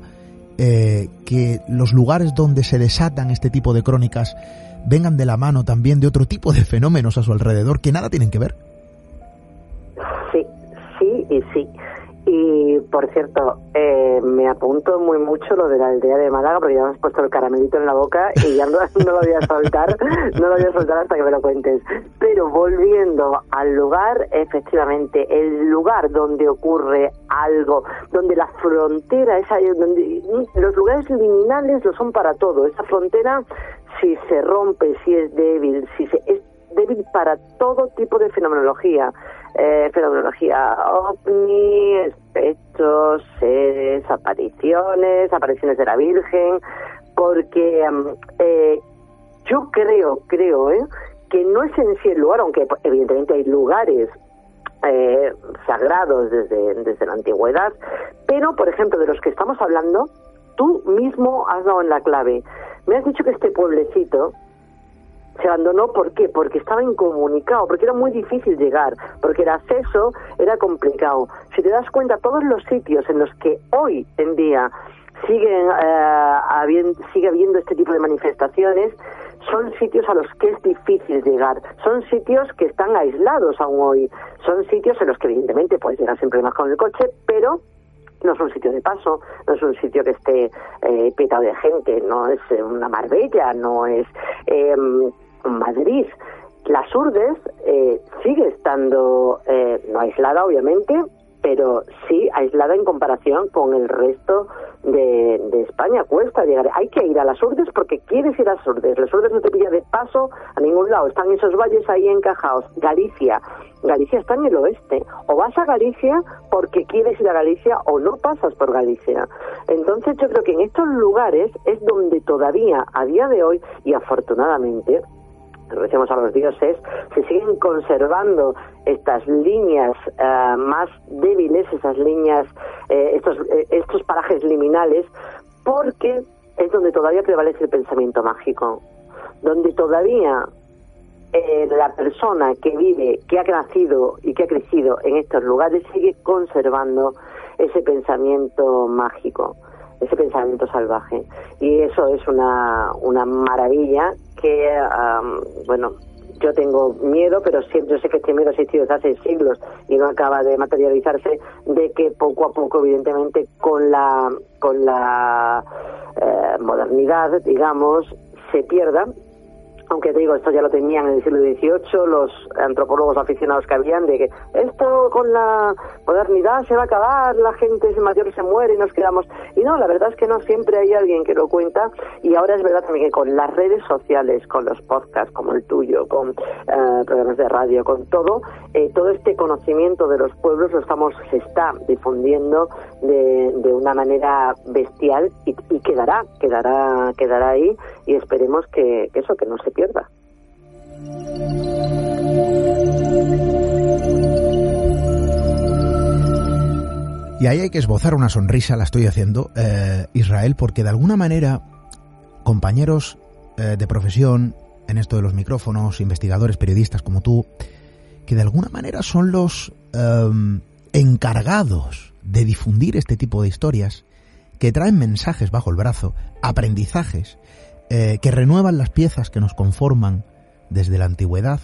eh, que los lugares donde se desatan este tipo de crónicas vengan de la mano también de otro tipo de fenómenos a su alrededor que nada tienen que ver. Sí, sí y sí. Y por cierto, eh, me apunto muy mucho lo de la aldea de Málaga porque ya me has puesto el caramelito en la boca y ya <laughs> no, lo voy a soltar, no lo voy a soltar hasta que me lo cuentes. Pero volviendo al lugar, efectivamente, el lugar donde ocurre algo, donde la frontera, esa, donde los lugares liminales lo son para todo. Esa frontera, si se rompe, si es débil, si se, es débil para todo tipo de fenomenología eh, fenomenología ovni, espectros, seres, apariciones, apariciones de la Virgen, porque mm, eh, yo creo, creo, ¿eh? que no es en sí el lugar, aunque evidentemente hay lugares eh, sagrados desde, desde la antigüedad, pero por ejemplo de los que estamos hablando, tú mismo has dado en la clave. Me has dicho que este pueblecito, se abandonó, ¿por qué? Porque estaba incomunicado, porque era muy difícil llegar, porque el acceso era complicado. Si te das cuenta, todos los sitios en los que hoy en día siguen eh, sigue habiendo este tipo de manifestaciones son sitios a los que es difícil llegar, son sitios que están aislados aún hoy, son sitios en los que evidentemente puedes llegar sin problemas con el coche, pero no es un sitio de paso, no es un sitio que esté eh, petado de gente, no es una Marbella, no es... Eh, Madrid. Las Urdes eh, sigue estando eh, no aislada, obviamente, pero sí aislada en comparación con el resto de, de, España. Cuesta llegar. Hay que ir a las Urdes porque quieres ir a las Urdes. Las Urdes no te pilla de paso a ningún lado. Están esos valles ahí encajados. Galicia. Galicia está en el oeste. O vas a Galicia porque quieres ir a Galicia o no pasas por Galicia. Entonces yo creo que en estos lugares es donde todavía a día de hoy y afortunadamente decimos a los dioses, se siguen conservando estas líneas uh, más débiles, esas líneas, eh, estos, eh, estos parajes liminales, porque es donde todavía prevalece el pensamiento mágico, donde todavía eh, la persona que vive, que ha nacido y que ha crecido en estos lugares sigue conservando ese pensamiento mágico, ese pensamiento salvaje. Y eso es una, una maravilla que, um, bueno, yo tengo miedo, pero siempre sé que este miedo ha existido desde hace siglos y no acaba de materializarse, de que poco a poco, evidentemente, con la, con la eh, modernidad, digamos, se pierda aunque te digo, esto ya lo tenían en el siglo XVIII los antropólogos aficionados que habían, de que esto con la modernidad se va a acabar, la gente mayor se muere y nos quedamos. Y no, la verdad es que no, siempre hay alguien que lo cuenta y ahora es verdad también que con las redes sociales, con los podcasts como el tuyo, con eh, programas de radio, con todo, eh, todo este conocimiento de los pueblos lo estamos, se está difundiendo de, de una manera bestial y, y, quedará, quedará, quedará ahí y esperemos que, que eso, que no se pierda Y ahí hay que esbozar una sonrisa, la estoy haciendo, eh, Israel, porque de alguna manera compañeros eh, de profesión en esto de los micrófonos, investigadores, periodistas como tú, que de alguna manera son los eh, encargados de difundir este tipo de historias, que traen mensajes bajo el brazo, aprendizajes, eh, que renuevan las piezas que nos conforman desde la antigüedad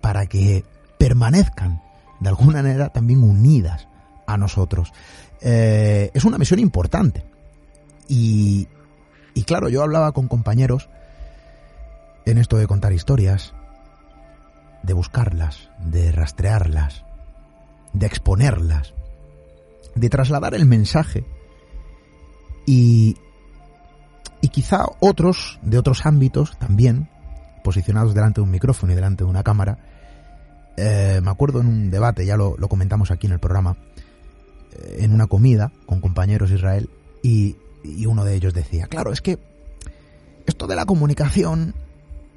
para que permanezcan de alguna manera también unidas a nosotros. Eh, es una misión importante. Y, y claro, yo hablaba con compañeros en esto de contar historias, de buscarlas, de rastrearlas, de exponerlas, de trasladar el mensaje y, y quizá otros de otros ámbitos también, posicionados delante de un micrófono y delante de una cámara. Eh, me acuerdo en un debate, ya lo, lo comentamos aquí en el programa, eh, en una comida con compañeros de Israel, y, y, uno de ellos decía, claro, es que esto de la comunicación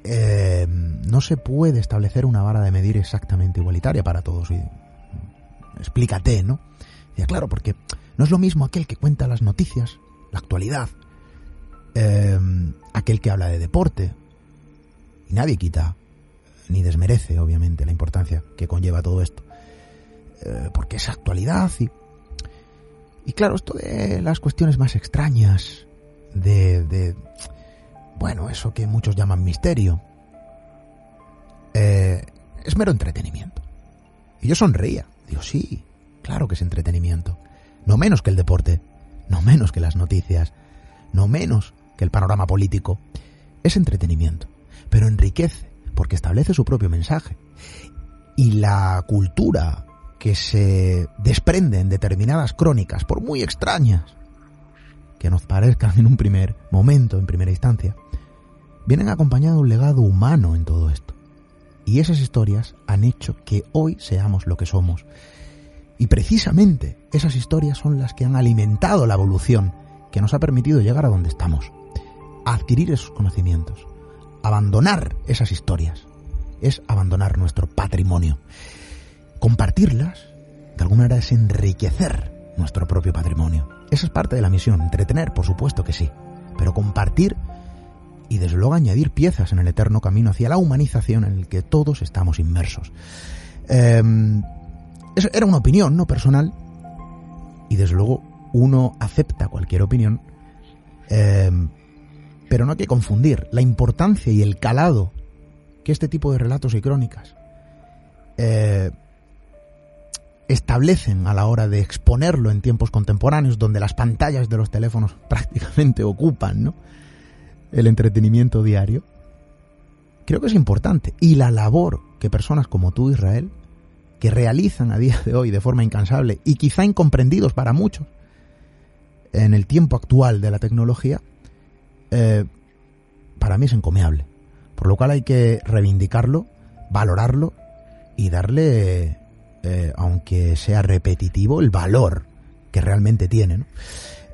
eh, no se puede establecer una vara de medir exactamente igualitaria para todos. Y, explícate, ¿no? Decía, claro, porque no es lo mismo aquel que cuenta las noticias, la actualidad, eh, aquel que habla de deporte. Y nadie quita ni desmerece, obviamente, la importancia que conlleva todo esto. Eh, porque es actualidad y... Y claro, esto de las cuestiones más extrañas, de, de bueno, eso que muchos llaman misterio, eh, es mero entretenimiento. Y yo sonreía. Digo, sí, claro que es entretenimiento. No menos que el deporte, no menos que las noticias, no menos que el panorama político, es entretenimiento, pero enriquece porque establece su propio mensaje. Y la cultura que se desprende en determinadas crónicas, por muy extrañas que nos parezcan en un primer momento, en primera instancia, vienen acompañados de un legado humano en todo esto. Y esas historias han hecho que hoy seamos lo que somos. Y precisamente esas historias son las que han alimentado la evolución que nos ha permitido llegar a donde estamos adquirir esos conocimientos. Abandonar esas historias es abandonar nuestro patrimonio. Compartirlas, de alguna manera, es enriquecer nuestro propio patrimonio. Esa es parte de la misión. Entretener, por supuesto que sí. Pero compartir y desde luego añadir piezas en el eterno camino hacia la humanización en el que todos estamos inmersos. Eh, eso era una opinión, no personal. Y desde luego uno acepta cualquier opinión. Eh, pero no hay que confundir la importancia y el calado que este tipo de relatos y crónicas eh, establecen a la hora de exponerlo en tiempos contemporáneos, donde las pantallas de los teléfonos <laughs> prácticamente ocupan el entretenimiento diario. creo que es importante. Y la labor que personas como tú, Israel, que realizan a día de hoy de forma incansable y quizá incomprendidos para muchos en el tiempo actual de la tecnología, eh, para mí es encomiable. Por lo cual hay que reivindicarlo, valorarlo y darle, eh, aunque sea repetitivo, el valor que realmente tiene.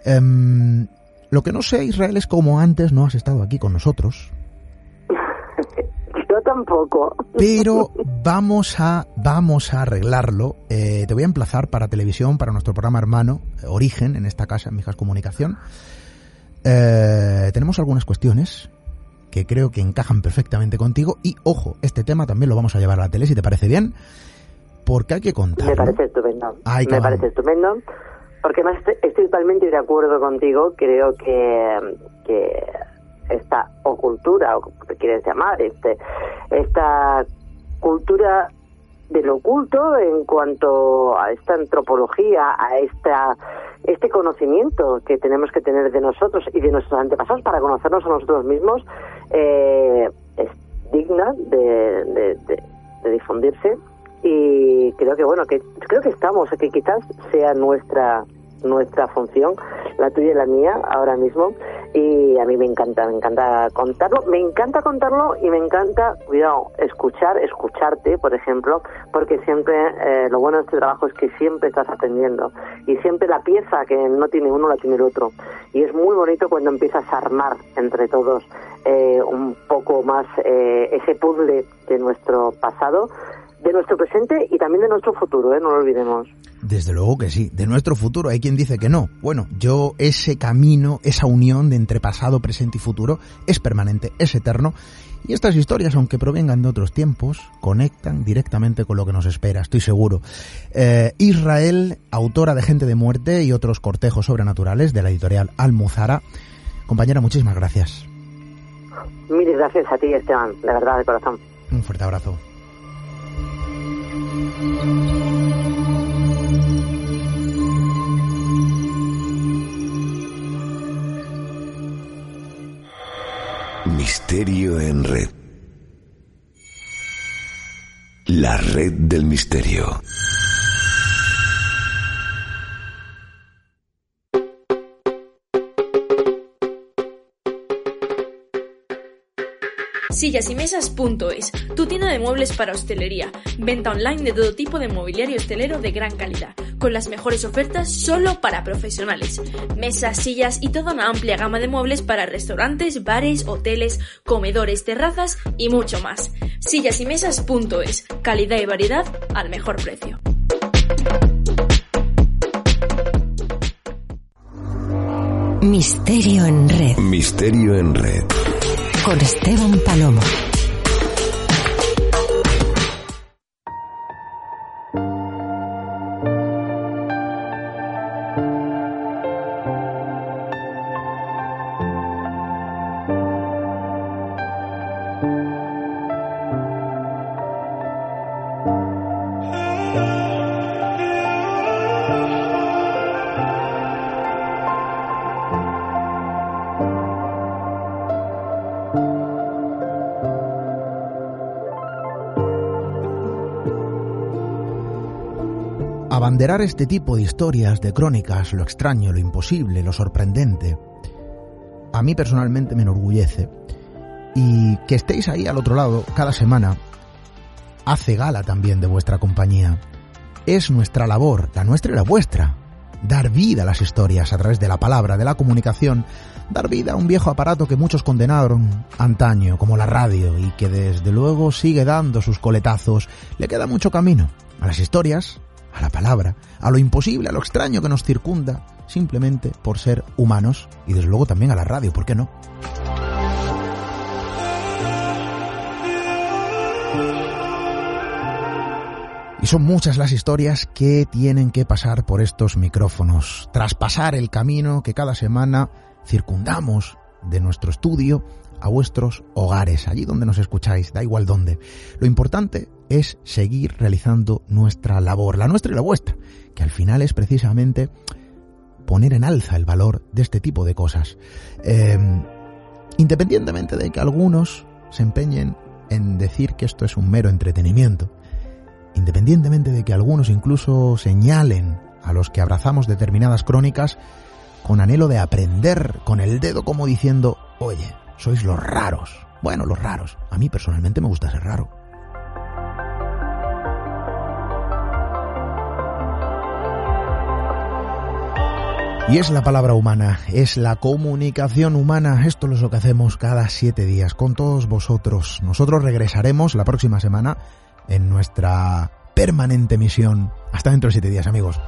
Em, lo que no sé, Israel, es como antes no has estado aquí con nosotros. <laughs> Yo tampoco. Pero <laughs> vamos a, vamos a arreglarlo. Eh, te voy a emplazar para televisión, para nuestro programa hermano, Origen, en esta casa, en Mijas Comunicación. Eh, tenemos algunas cuestiones que creo que encajan perfectamente contigo. Y ojo, este tema también lo vamos a llevar a la tele, si te parece bien, porque hay que contar. Me parece estupendo. Ay, Me parece estupendo. Porque más estoy estoy totalmente de acuerdo contigo. Creo que, que esta o cultura, o como te quieres llamar, este, esta cultura del oculto en cuanto a esta antropología, a esta este conocimiento que tenemos que tener de nosotros y de nuestros antepasados para conocernos a nosotros mismos eh, es digna de, de- de- de difundirse. Y creo que bueno que creo que estamos que quizás sea nuestra nuestra función la tuya y la mía ahora mismo. Y a mí me encanta me encanta contarlo. Me encanta contarlo y me encanta cuidado escuchar escucharte por ejemplo porque siempre eh, lo bueno de este trabajo es que siempre estás aprendiendo. Y siempre la pieza que no tiene uno la tiene el otro. Y es muy bonito cuando empiezas a armar entre todos eh, un poco más eh, ese puzzle de nuestro pasado de nuestro presente y también de nuestro futuro, ¿eh? no lo olvidemos. Desde luego que sí, de nuestro futuro. Hay quien dice que no. Bueno, yo ese camino, esa unión de entre pasado, presente y futuro es permanente, es eterno. Y estas historias, aunque provengan de otros tiempos, conectan directamente con lo que nos espera, estoy seguro. Eh, Israel, autora de Gente de Muerte y otros cortejos sobrenaturales de la editorial Almuzara. Compañera, muchísimas gracias. Mil gracias a ti, Esteban, de verdad, de corazón. Un fuerte abrazo. Misterio en red. La red del misterio. Sillasimesas.es, tu tienda de muebles para hostelería. Venta online de todo tipo de mobiliario hostelero de gran calidad, con las mejores ofertas solo para profesionales. Mesas, sillas y toda una amplia gama de muebles para restaurantes, bares, hoteles, comedores, terrazas y mucho más. Sillasimesas.es, calidad y variedad al mejor precio. Misterio en red Misterio en red. Con Esteban Palomo. Este tipo de historias, de crónicas, lo extraño, lo imposible, lo sorprendente, a mí personalmente me enorgullece. Y que estéis ahí al otro lado cada semana hace gala también de vuestra compañía. Es nuestra labor, la nuestra y la vuestra, dar vida a las historias a través de la palabra, de la comunicación, dar vida a un viejo aparato que muchos condenaron antaño, como la radio, y que desde luego sigue dando sus coletazos. Le queda mucho camino a las historias, a la palabra, a lo imposible, a lo extraño que nos circunda, simplemente por ser humanos, y desde luego también a la radio, ¿por qué no? Y son muchas las historias que tienen que pasar por estos micrófonos, traspasar el camino que cada semana circundamos de nuestro estudio a vuestros hogares, allí donde nos escucháis, da igual dónde. Lo importante es seguir realizando nuestra labor, la nuestra y la vuestra, que al final es precisamente poner en alza el valor de este tipo de cosas. Eh, independientemente de que algunos se empeñen en decir que esto es un mero entretenimiento, independientemente de que algunos incluso señalen a los que abrazamos determinadas crónicas con anhelo de aprender con el dedo como diciendo, oye, sois los raros. Bueno, los raros. A mí personalmente me gusta ser raro. Y es la palabra humana, es la comunicación humana. Esto es lo que hacemos cada siete días con todos vosotros. Nosotros regresaremos la próxima semana en nuestra permanente misión. Hasta dentro de siete días, amigos.